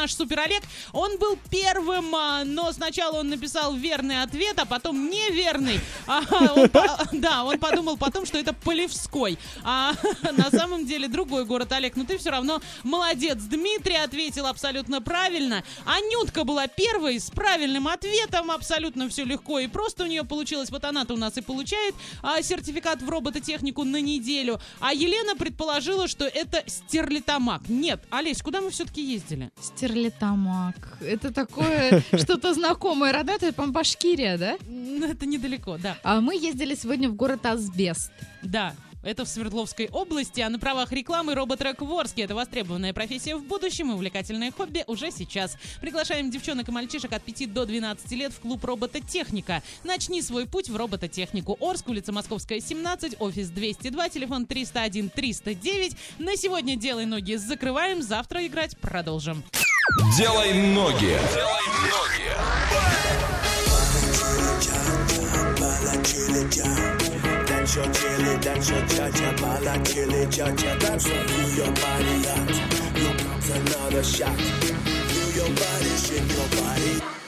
Наш Супер Олег, он был первым, а, но сначала он написал верный ответ, а потом неверный. А, он да, он подумал потом, что это Полевской. А [LAUGHS] на самом деле другой город, Олег. Но ты все равно молодец. Дмитрий ответил абсолютно правильно. Анютка была первой с правильным ответом. Абсолютно все легко и просто у нее получилось. Вот она-то у нас и получает а, сертификат в робототехнику на неделю. А Елена предположила, что это стерлитамак. Нет, Олесь, куда мы все-таки ездили? Стерлитамак. Это такое [LAUGHS] что-то знакомое. Родатое, по-моему, Башкирия, да? М, Это недалеко, да. А мы ездили сегодня в город Асбест. Да. Это в Свердловской области, а на правах рекламы роботрек в Орске. Это востребованная профессия в будущем и увлекательное хобби уже сейчас. Приглашаем девчонок и мальчишек от 5 до 12 лет в клуб робототехника. Начни свой путь в робототехнику. Орск, улица Московская, 17, офис 202, телефон 301 309. На сегодня делай ноги закрываем, завтра играть продолжим. Делай ноги. cha cha bala chili cha. That's your chili, that's your cha cha bala chili cha cha. That's what move your body at. You got another shot. Move your body, shake your body.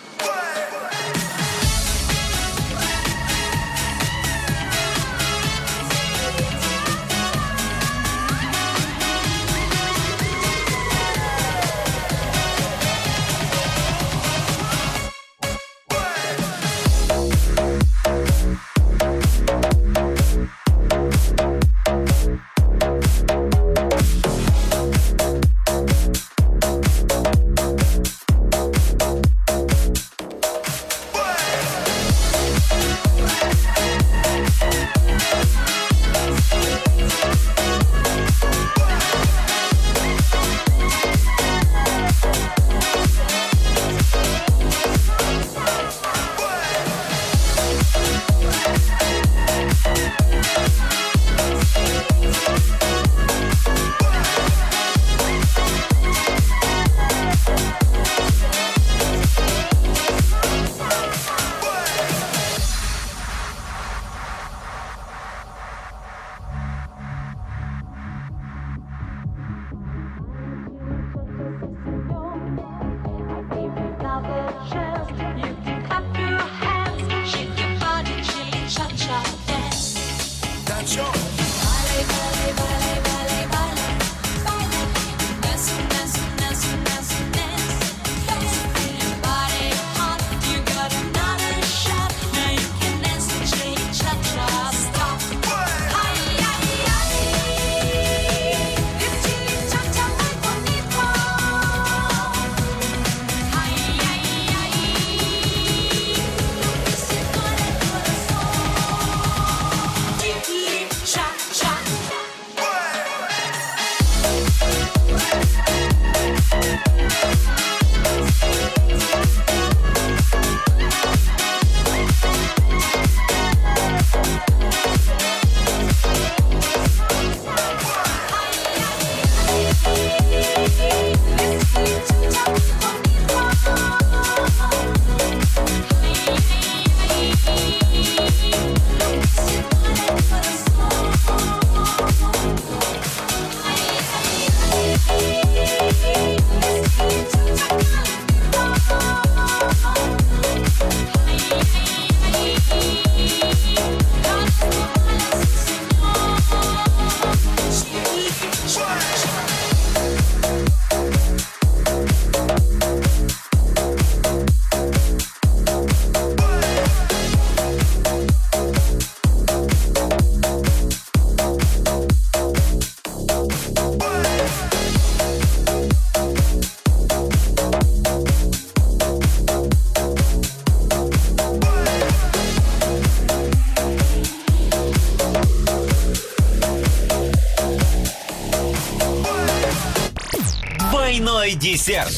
Двойной десерт.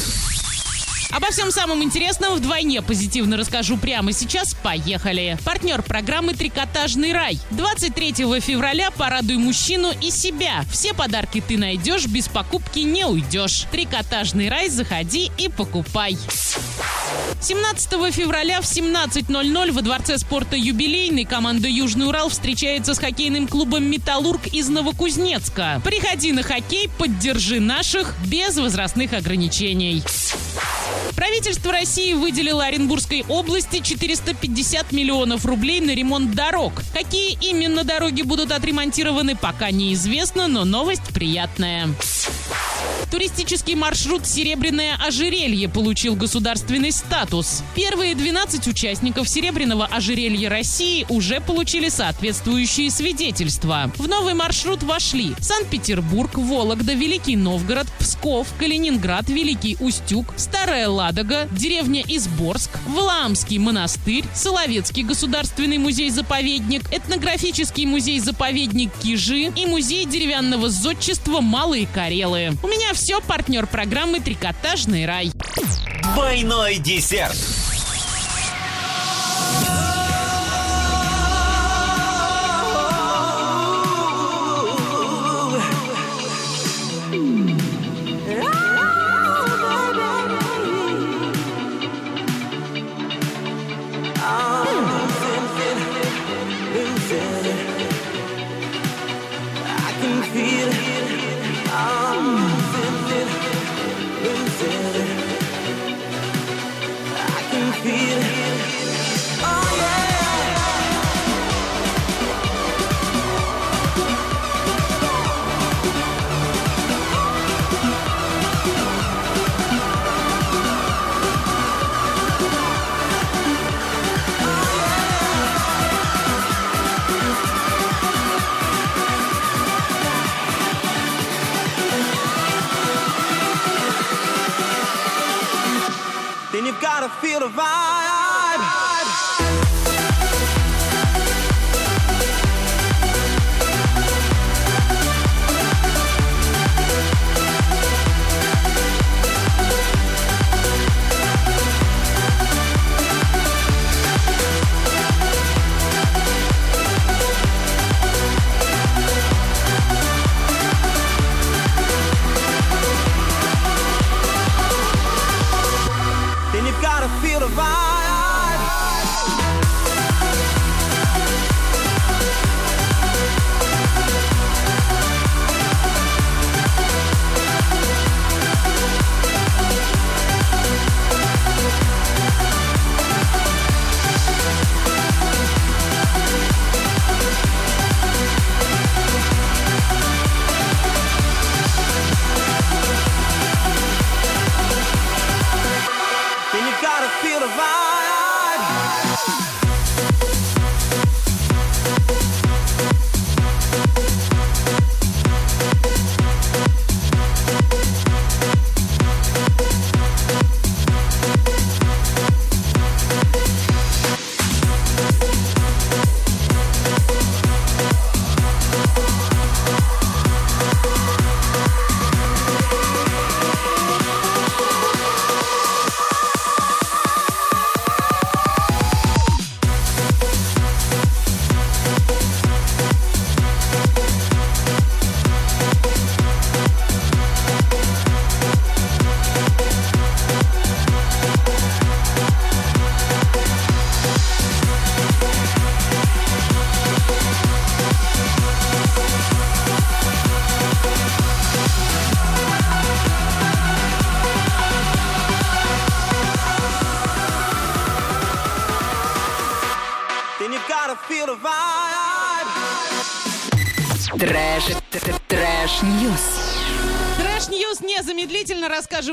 Обо всем самом интересном вдвойне позитивно расскажу прямо сейчас. Поехали! Партнер программы «Трикотажный рай». 23 февраля порадуй мужчину и себя. Все подарки ты найдешь, без покупки не уйдешь. «Трикотажный рай» заходи и покупай. 17 февраля в 17.00 во Дворце спорта «Юбилейный» команда «Южный Урал» встречается с хоккейным клубом «Металлург» из Новокузнецка. Приходи на хоккей, поддержи наших без возрастных ограничений. Правительство России выделило Оренбургской области 450 миллионов рублей на ремонт дорог. Какие именно дороги будут отремонтированы, пока неизвестно, но новость приятная. Туристический маршрут «Серебряное ожерелье» получил государственный статус. Первые 12 участников «Серебряного ожерелья России» уже получили соответствующие свидетельства. В новый маршрут вошли Санкт-Петербург, Вологда, Великий Новгород, Псков, Калининград, Великий Устюг, Старая Ладога, деревня Изборск, Валаамский монастырь, Соловецкий государственный музей-заповедник, этнографический музей-заповедник Кижи и музей деревянного зодчества Малые Карелы. У меня все, партнер программы «Трикотажный рай». Двойной десерт. Gotta feel the vibe. Feel the vibe.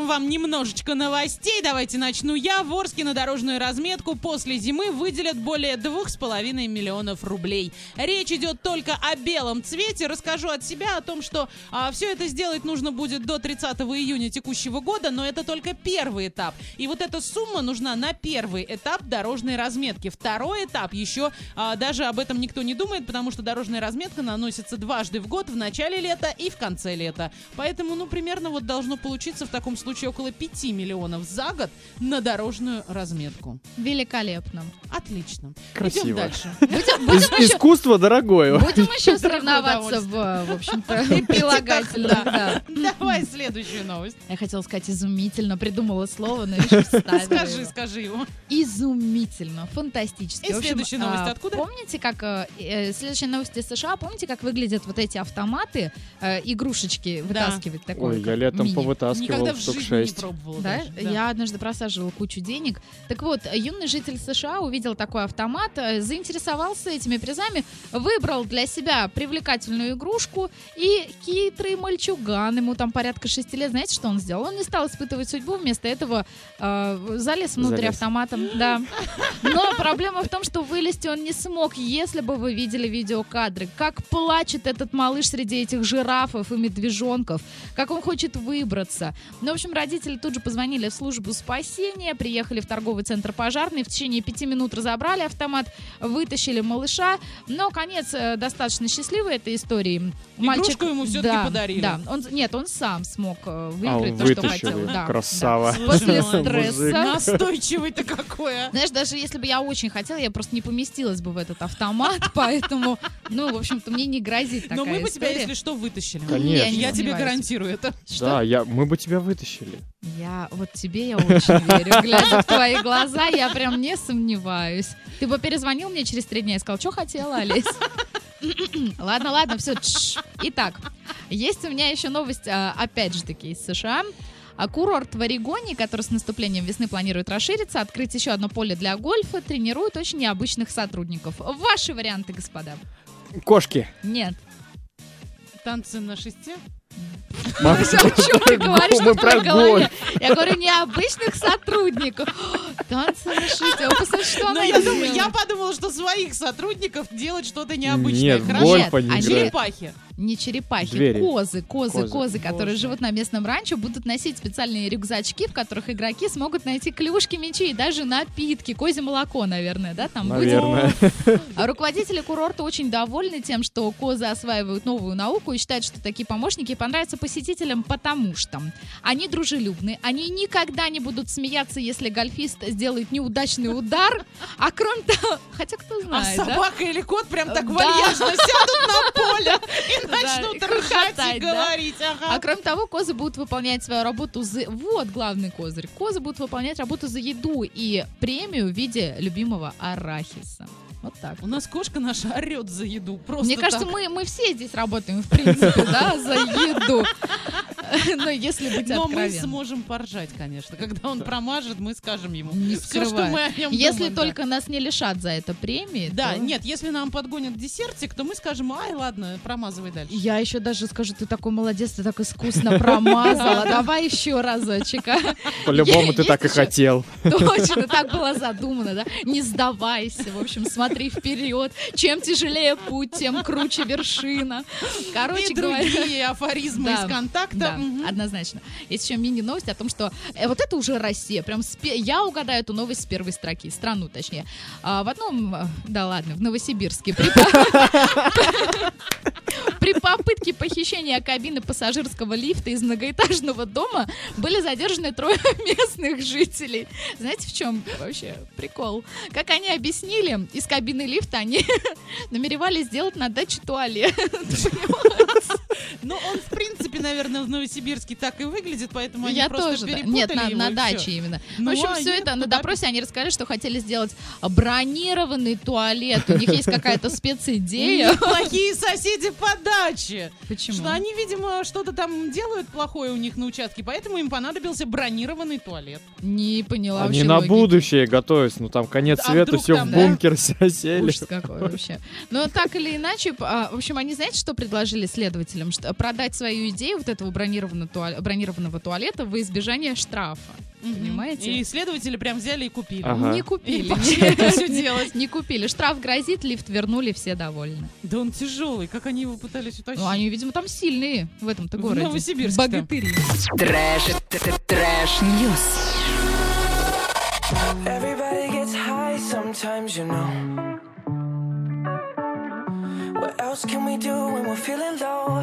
Вам немножечко новостей. Давайте начну я. В Орске на дорожную разметку после зимы выделят более двух с половиной миллионов рублей. Речь идет только о белом цвете. Расскажу от себя о том, что все это сделать нужно будет до 30 июня текущего года, но это только первый этап. И вот эта сумма нужна на первый этап дорожной разметки. Второй этап еще а, даже об этом никто не думает, потому что дорожная разметка наносится дважды в год, в начале лета и в конце лета. Поэтому, ну, примерно вот должно получиться в таком случае около 5 миллионов за год на дорожную разметку. Великолепно. Отлично. Красиво. Идем дальше. [LAUGHS] Ис- Искусство дорогое. Будем еще соревноваться в, в общем-то, [LAUGHS] да. Давай следующую новость. Я хотела сказать изумительно, придумала слово, но еще Скажи, скажи его. Изумительно, фантастически. И следующая новость а, откуда? Помните, как э, э, следующая новость из США? Помните, как выглядят вот эти автоматы, э, игрушечки вытаскивать такое? Ой, я летом мини? повытаскивал Никогда в жизни шесть. не пробовала. Да? даже, я однажды просаживала кучу денег. Так вот, юный житель США увидел такой автомат, э, заинтересовался этими призами, выбрал для себя привлекательную игрушку, и хитрый мальчуган, ему там порядка шести лет, знаете, что он сделал? Он не стал испытывать судьбу, вместо этого э, залез внутрь Залез. автоматом. Да. Но проблема в том, что вылезти он не смог, если бы вы видели видеокадры. Как плачет этот малыш среди этих жирафов и медвежонков, как он хочет выбраться. Ну, в общем, родители тут же позвонили в службу спасения, приехали в торговый центр пожарный, в течение пяти минут разобрали автомат, вытащили малыша. Но конец э, достаточно счастливый этой истории. Игрушку ему всё-таки да, подарили. Да, он, нет, он сам смог э, А, выиграть он то, что хотел. Да, Красава. да. После стресса. Настойчивый-то какой, а. Знаешь, даже если бы я очень хотела, я просто не поместилась бы в этот автомат, [LAUGHS] поэтому, ну, в общем-то, мне не грозит такая Но мы бы тебя, если что, вытащили. Конечно. Я тебе гарантирую это. Да, я, мы бы тебя вытащили. Я вот тебе я очень верю. Глядя в твои глаза, я прям не сомневаюсь. Ты бы перезвонил мне через три дня и сказал, что хотела, Олесь? [CLEARS THROAT] Ладно, ладно, все. Итак, есть у меня еще новость, а, опять же таки, из США. А Курорт в Орегоне, который с наступлением весны планирует расшириться, открыть еще одно поле для гольфа, тренирует очень необычных сотрудников. Ваши варианты, господа? Кошки. Нет. Танцы на шесте? Макс, О чем ты говоришь? мы Что в про голове? Я говорю, необычных сотрудников. [GASPS] Танцы на шите. Вы посмотрите, что Но она Ну, я, думаю, я подумала, что своих сотрудников делать что-то необычное. Нет, в Хорошо? гольф они. Черепахи. Не черепахи, Звери. козы, козы, Козы. козы, которые Боже. живут на местном ранчо, будут носить специальные рюкзачки, в которых игроки смогут найти клюшки, мячи и даже напитки. Козье молоко, наверное, да, там будет. Наверное. А Руководители курорта очень довольны тем, что козы осваивают новую науку и считают, что такие помощники понравятся посетителям, потому что они дружелюбны, они никогда не будут смеяться, если гольфист сделает неудачный удар, а кроме того, хотя кто А знает, да? собака или кот прям так Да. вальяжно сядут на поле и Да, [LAUGHS] начнут ржать и да. говорить. Ага. А кроме того, козы будут выполнять свою работу за... Вот главный козырь. Козы будут выполнять работу за еду и премию в виде любимого арахиса. Вот так. У нас кошка наша орет за еду. Просто Мне кажется, так. мы, мы все здесь работаем, в принципе, [LAUGHS] да, за еду. [LAUGHS] Но если быть Но мы сможем поржать, конечно. Когда он промажет, мы скажем ему Не все, что мы о нем Если думаем, да. только нас не лишат за это премии, Да, то- нет, если нам подгонят десертик, то мы скажем, ай, ладно, промазывай дальше. Я еще даже скажу, ты такой молодец, ты так искусно промазала. Давай еще разочек. а. По-любому ты так и хотел. Точно, так было задумано, да? Не сдавайся, в общем, смотри вперед. Чем тяжелее путь, тем круче вершина. Короче И говоря... другие афоризмы Да, из контакта. Да, Мгм. однозначно. Есть еще мини-новость о том, что э, вот это уже Россия. Прям с пе- я угадаю эту новость с первой строки. Страну, точнее. А, в одном... э, Да ладно, в Новосибирске. При попытке похищения кабины пассажирского лифта из многоэтажного дома были задержаны трое [LAUGHS] местных жителей. Знаете, в чем вообще прикол? Как они объяснили, из кабины лифта они [LAUGHS] намеревались сделать на даче туалет. [LAUGHS] Ну, он, в принципе, наверное, в Новосибирске так и выглядит, поэтому они Я просто тоже, да. перепутали Нет, на, его, на даче всё. именно. Ну, в общем, а все нет, это на допросе они рассказали, что хотели сделать бронированный туалет. У них есть какая-то специдея. Плохие соседи по даче. Почему? Что они, видимо, что-то там делают плохое у них на участке, поэтому им понадобился бронированный туалет. Не поняла Они на будущее готовятся. Ну там конец А света, все в бункер [LAUGHS] сели. Ужас какой вообще. Но так или иначе, а, в общем, они знаете, что предложили следователям? Что продать свою идею вот этого бронированного, туале- бронированного туалета во избежание штрафа. Понимаете? И исследователи прям взяли и купили. Ага. Не купили. пошли это все делать. Не купили. Штраф грозит, лифт вернули, все довольны. Да он тяжелый, как они его пытались утащить. Ну, они, видимо, там сильные в этом-то В городе. Новосибирске там. Богатыри. Трэш, трэш ньюс. Everybody sometimes, you know. What else can we do when we're feeling low?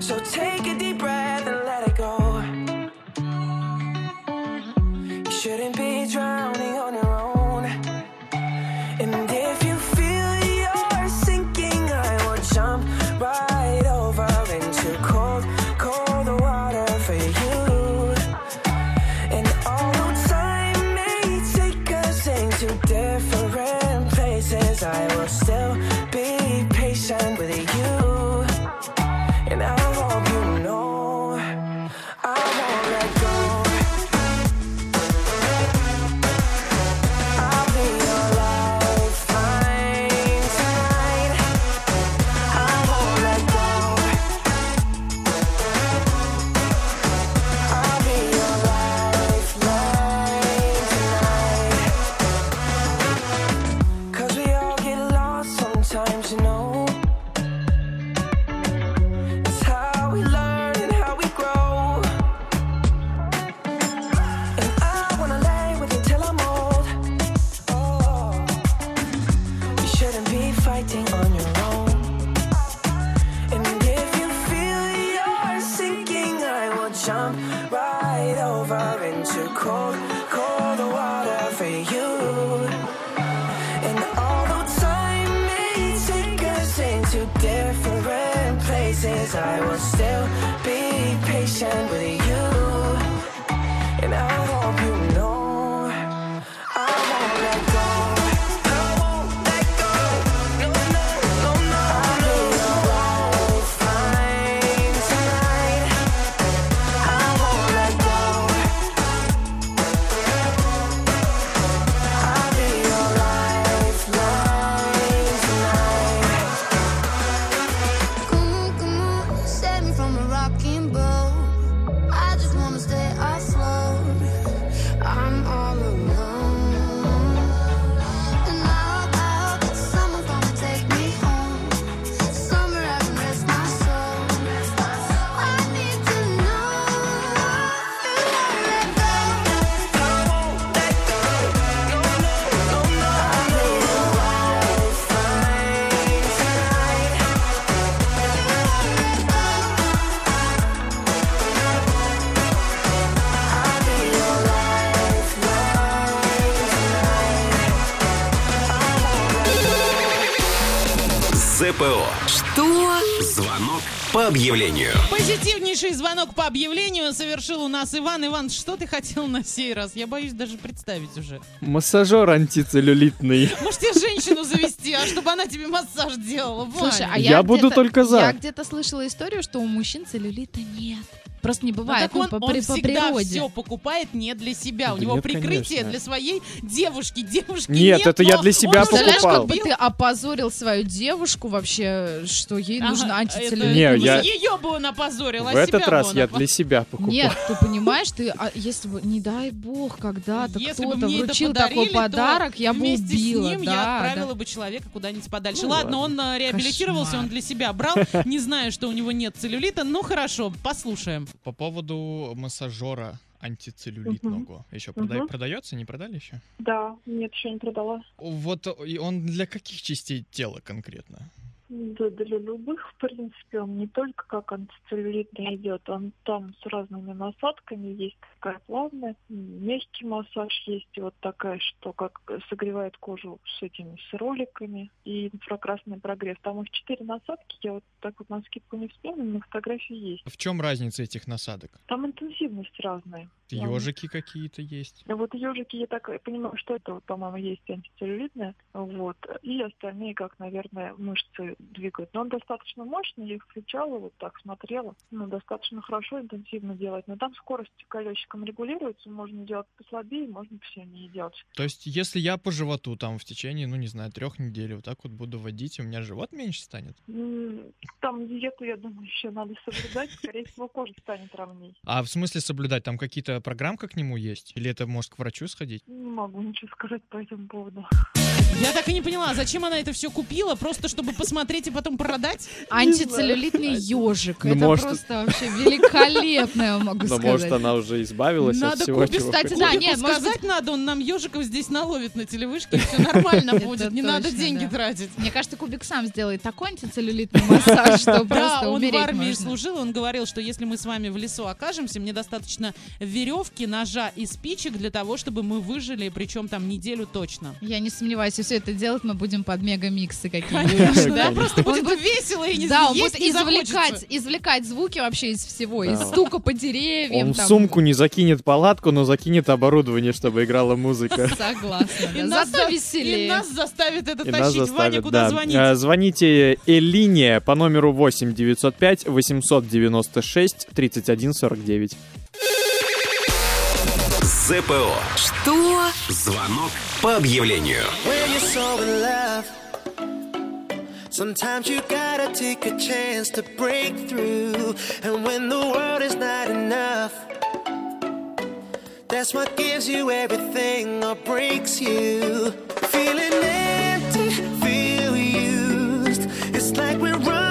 So take a deep breath по объявлению. Позитивнейший звонок по объявлению совершил у нас Иван. Иван, что ты хотел на сей раз? Я боюсь даже представить уже. Массажер антицеллюлитный. Может, тебе женщину завести, а чтобы она тебе массаж делала? Вань. Слушай, а Я я, буду только за. Я где-то слышала историю, что у мужчин целлюлита нет. Просто не Ну, бывает так он, ну, по, он при- по всегда природе. все покупает не для себя. У Да него нет, прикрытие конечно. для своей девушки. Девушки Нет, это я но для себя он покупал. как бы ты опозорил свою девушку вообще, что ей Ага, нужно антицеллюлит. Не, я- Ее бы он опозорил, а В этот себя раз я опо- для себя покупал. Нет, ты понимаешь, ты, а если бы, не дай бог, когда-то Если бы кто-то вручил такой подарок, я бы вместе убила. с ним да, я да. отправила бы человека куда-нибудь подальше. Ну ладно, ладно. он э, реабилитировался, Кошмар. он для себя брал, не зная, что у него нет целлюлита. Ну хорошо, послушаем. По поводу массажера антицеллюлитного. Еще прода- Мгм. продается, не продали еще? Да, нет, еще не продала. Вот и он для каких частей тела конкретно? Да, для любых, в принципе, он не только как антицеллюлитный идет, он там с разными насадками, есть такая плавная, мягкий массаж есть, вот такая, что как согревает кожу с этими, с роликами, и инфракрасный прогрев. Там их четыре насадки, я вот так вот на скидку не вспомню, но фотографии есть. В чем разница этих насадок? Там интенсивность разная. Ежики какие-то есть. А Вот ежики, я так понимаю, что это, вот, по-моему, есть антицеллюлитные, вот, и остальные, как, наверное, мышцы двигают. Но он достаточно мощный, я их включала, вот так смотрела, ну, достаточно хорошо, интенсивно делать, но там скорость колесиком регулируется, можно делать послабее, можно посильнее делать. То есть, если я по животу там в течение, ну не знаю, трех недель вот так вот буду водить, у меня живот меньше станет? Там диету, я думаю, еще надо соблюдать, скорее всего, кожа станет ровней. А в смысле соблюдать? Там какие-то программка к нему есть? Или это может к врачу сходить? Не могу ничего сказать по этому поводу. Я так и не поняла, зачем она это все купила, просто чтобы посмотреть и потом продать? Антицеллюлитный ежик. Ну, это может- просто вообще великолепно, я могу Но сказать. может она уже избавилась от всего, купить, чего кстати, да, нет, может сказать надо, он нам ежиков здесь наловит на телевышке, все [LAUGHS] нормально будет, не надо деньги да. тратить. Мне кажется, Кубик сам сделает такой антицеллюлитный массаж, [LAUGHS] что Да, просто он в армии служил, он говорил, что если мы с вами в лесу окажемся, мне достаточно веревки, ножа и спичек для того, чтобы мы выжили, причем там неделю точно. Я не сомневаюсь, и все это делать мы будем под мега-миксы какие-нибудь. Да, просто будет весело и не Да, он будет извлекать, извлекать звуки вообще из всего, из стука по деревьям. Он в сумку не закинет палатку, но закинет оборудование, чтобы играла музыка. [LAUGHS] Согласна, И да. нас Зато за- веселее. И нас заставит это И нас тащить. Ваня, куда да. звонить? А, Звоните Элине по номеру 8 905 896 31 49. ЗПО. Что? Звонок по объявлению. When you're so in love, sometimes you gotta take a chance to break through. And when the world is not enough, that's what gives you everything or breaks you. Feeling empty, feel used. It's like we're running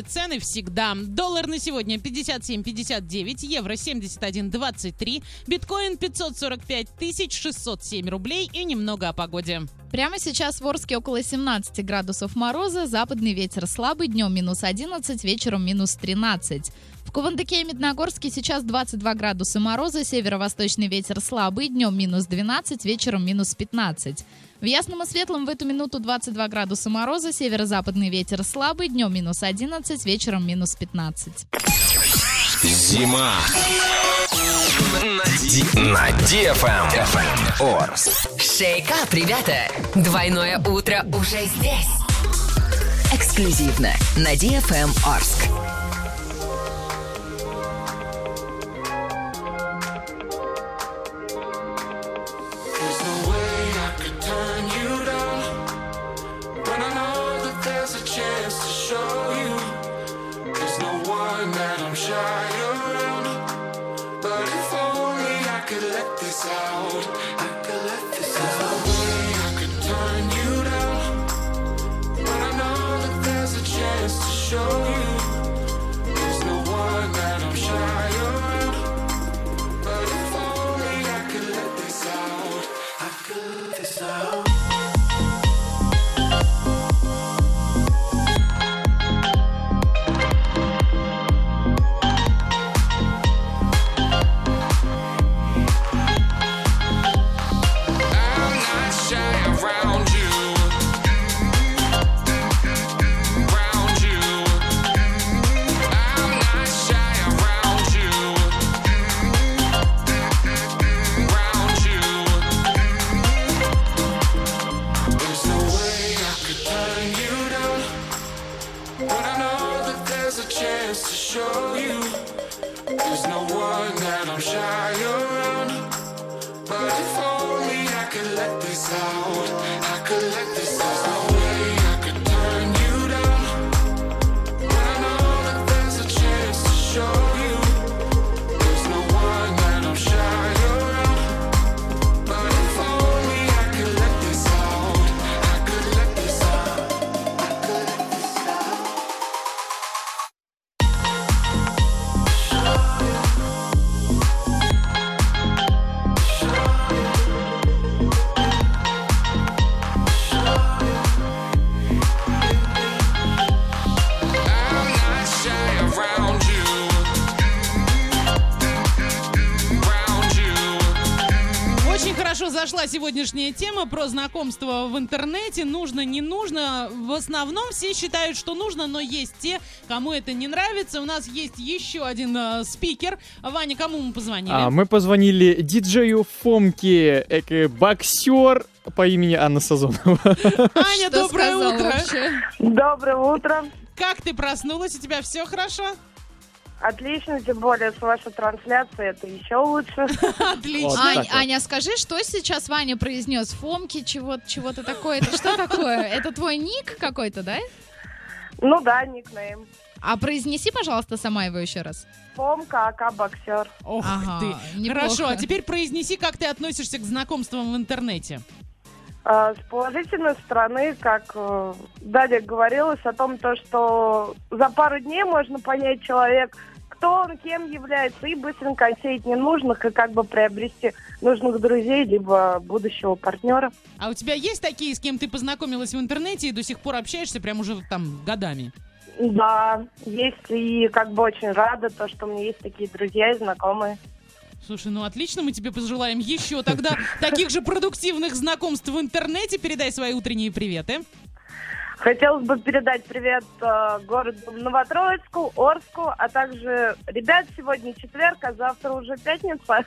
Бум». Низкие цены всегда. Доллар на сегодня 57.59, евро 71.23, биткоин 545 607 рублей и немного о погоде. Прямо сейчас в Орске около 17 градусов мороза, западный ветер слабый, днем минус 11, вечером минус 13. В Кувандыке и Медногорске сейчас 22 градуса мороза, северо-восточный ветер слабый, днем минус 12, вечером минус 15. В Ясном и Светлом в эту минуту 22 градуса мороза, северо-западный ветер слабый, днем минус 11, вечером минус 15. Зима. На DFM Орск. Шейкап, ребята! Двойное утро уже здесь. Эксклюзивно на DFM Орск. Сегодняшняя тема про знакомство в интернете. Нужно, не нужно. В основном все считают, что нужно, но есть те, кому это не нравится. У нас есть еще один э, спикер. Ваня, кому мы позвонили? А, мы позвонили диджею Фомке, эко боксер по имени Анна Сазонова. [LAUGHS] Аня, доброе утро. Доброе утро. Как ты проснулась? У тебя все хорошо? Отлично, тем более с вашей трансляцией это еще лучше. [LAUGHS] Отлично. Ань. Аня, скажи, что сейчас Ваня произнес? Фомки, чего, чего-то такое? Это что такое? [LAUGHS] Это твой ник какой-то, да? Ну да, никнейм. А произнеси, пожалуйста, сама его еще раз. Фомка, ака боксер. Ох Ага, ты. неплохо. Хорошо, а теперь произнеси, как ты относишься к знакомствам в интернете. А, С положительной стороны, как э, далее говорилось о том, то, что за пару дней можно понять человек, кто он, кем является, и быстренько отсеять ненужных, и как бы приобрести нужных друзей, либо будущего партнера. А у тебя есть такие, с кем ты познакомилась в интернете и до сих пор общаешься прям уже там годами? Да, есть и как бы очень рада, то, что у меня есть такие друзья и знакомые. Слушай, ну отлично, мы тебе пожелаем еще тогда [LAUGHS] таких же продуктивных знакомств в интернете. Передай свои утренние приветы. Хотелось бы передать привет э, городу Новотроицку, Орску, а также ребят, сегодня четверг, а завтра уже пятница.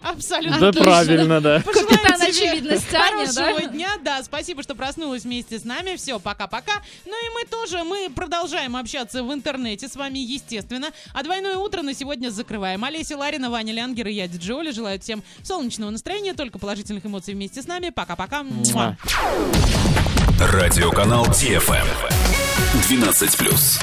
Абсолютно Да, точно. правильно, да. Капитан очевидность Аня, да? хорошего дня. Да, спасибо, что проснулась вместе с нами. Все, пока-пока. Ну и мы тоже, мы продолжаем общаться в интернете с вами, естественно. А двойное утро на сегодня закрываем. Олеся Ларина, Ваня Лянгер и я, Диджи Оля, желают всем солнечного настроения, только положительных эмоций вместе с нами. Пока-пока. Муа. Радиоканал DFM 12+.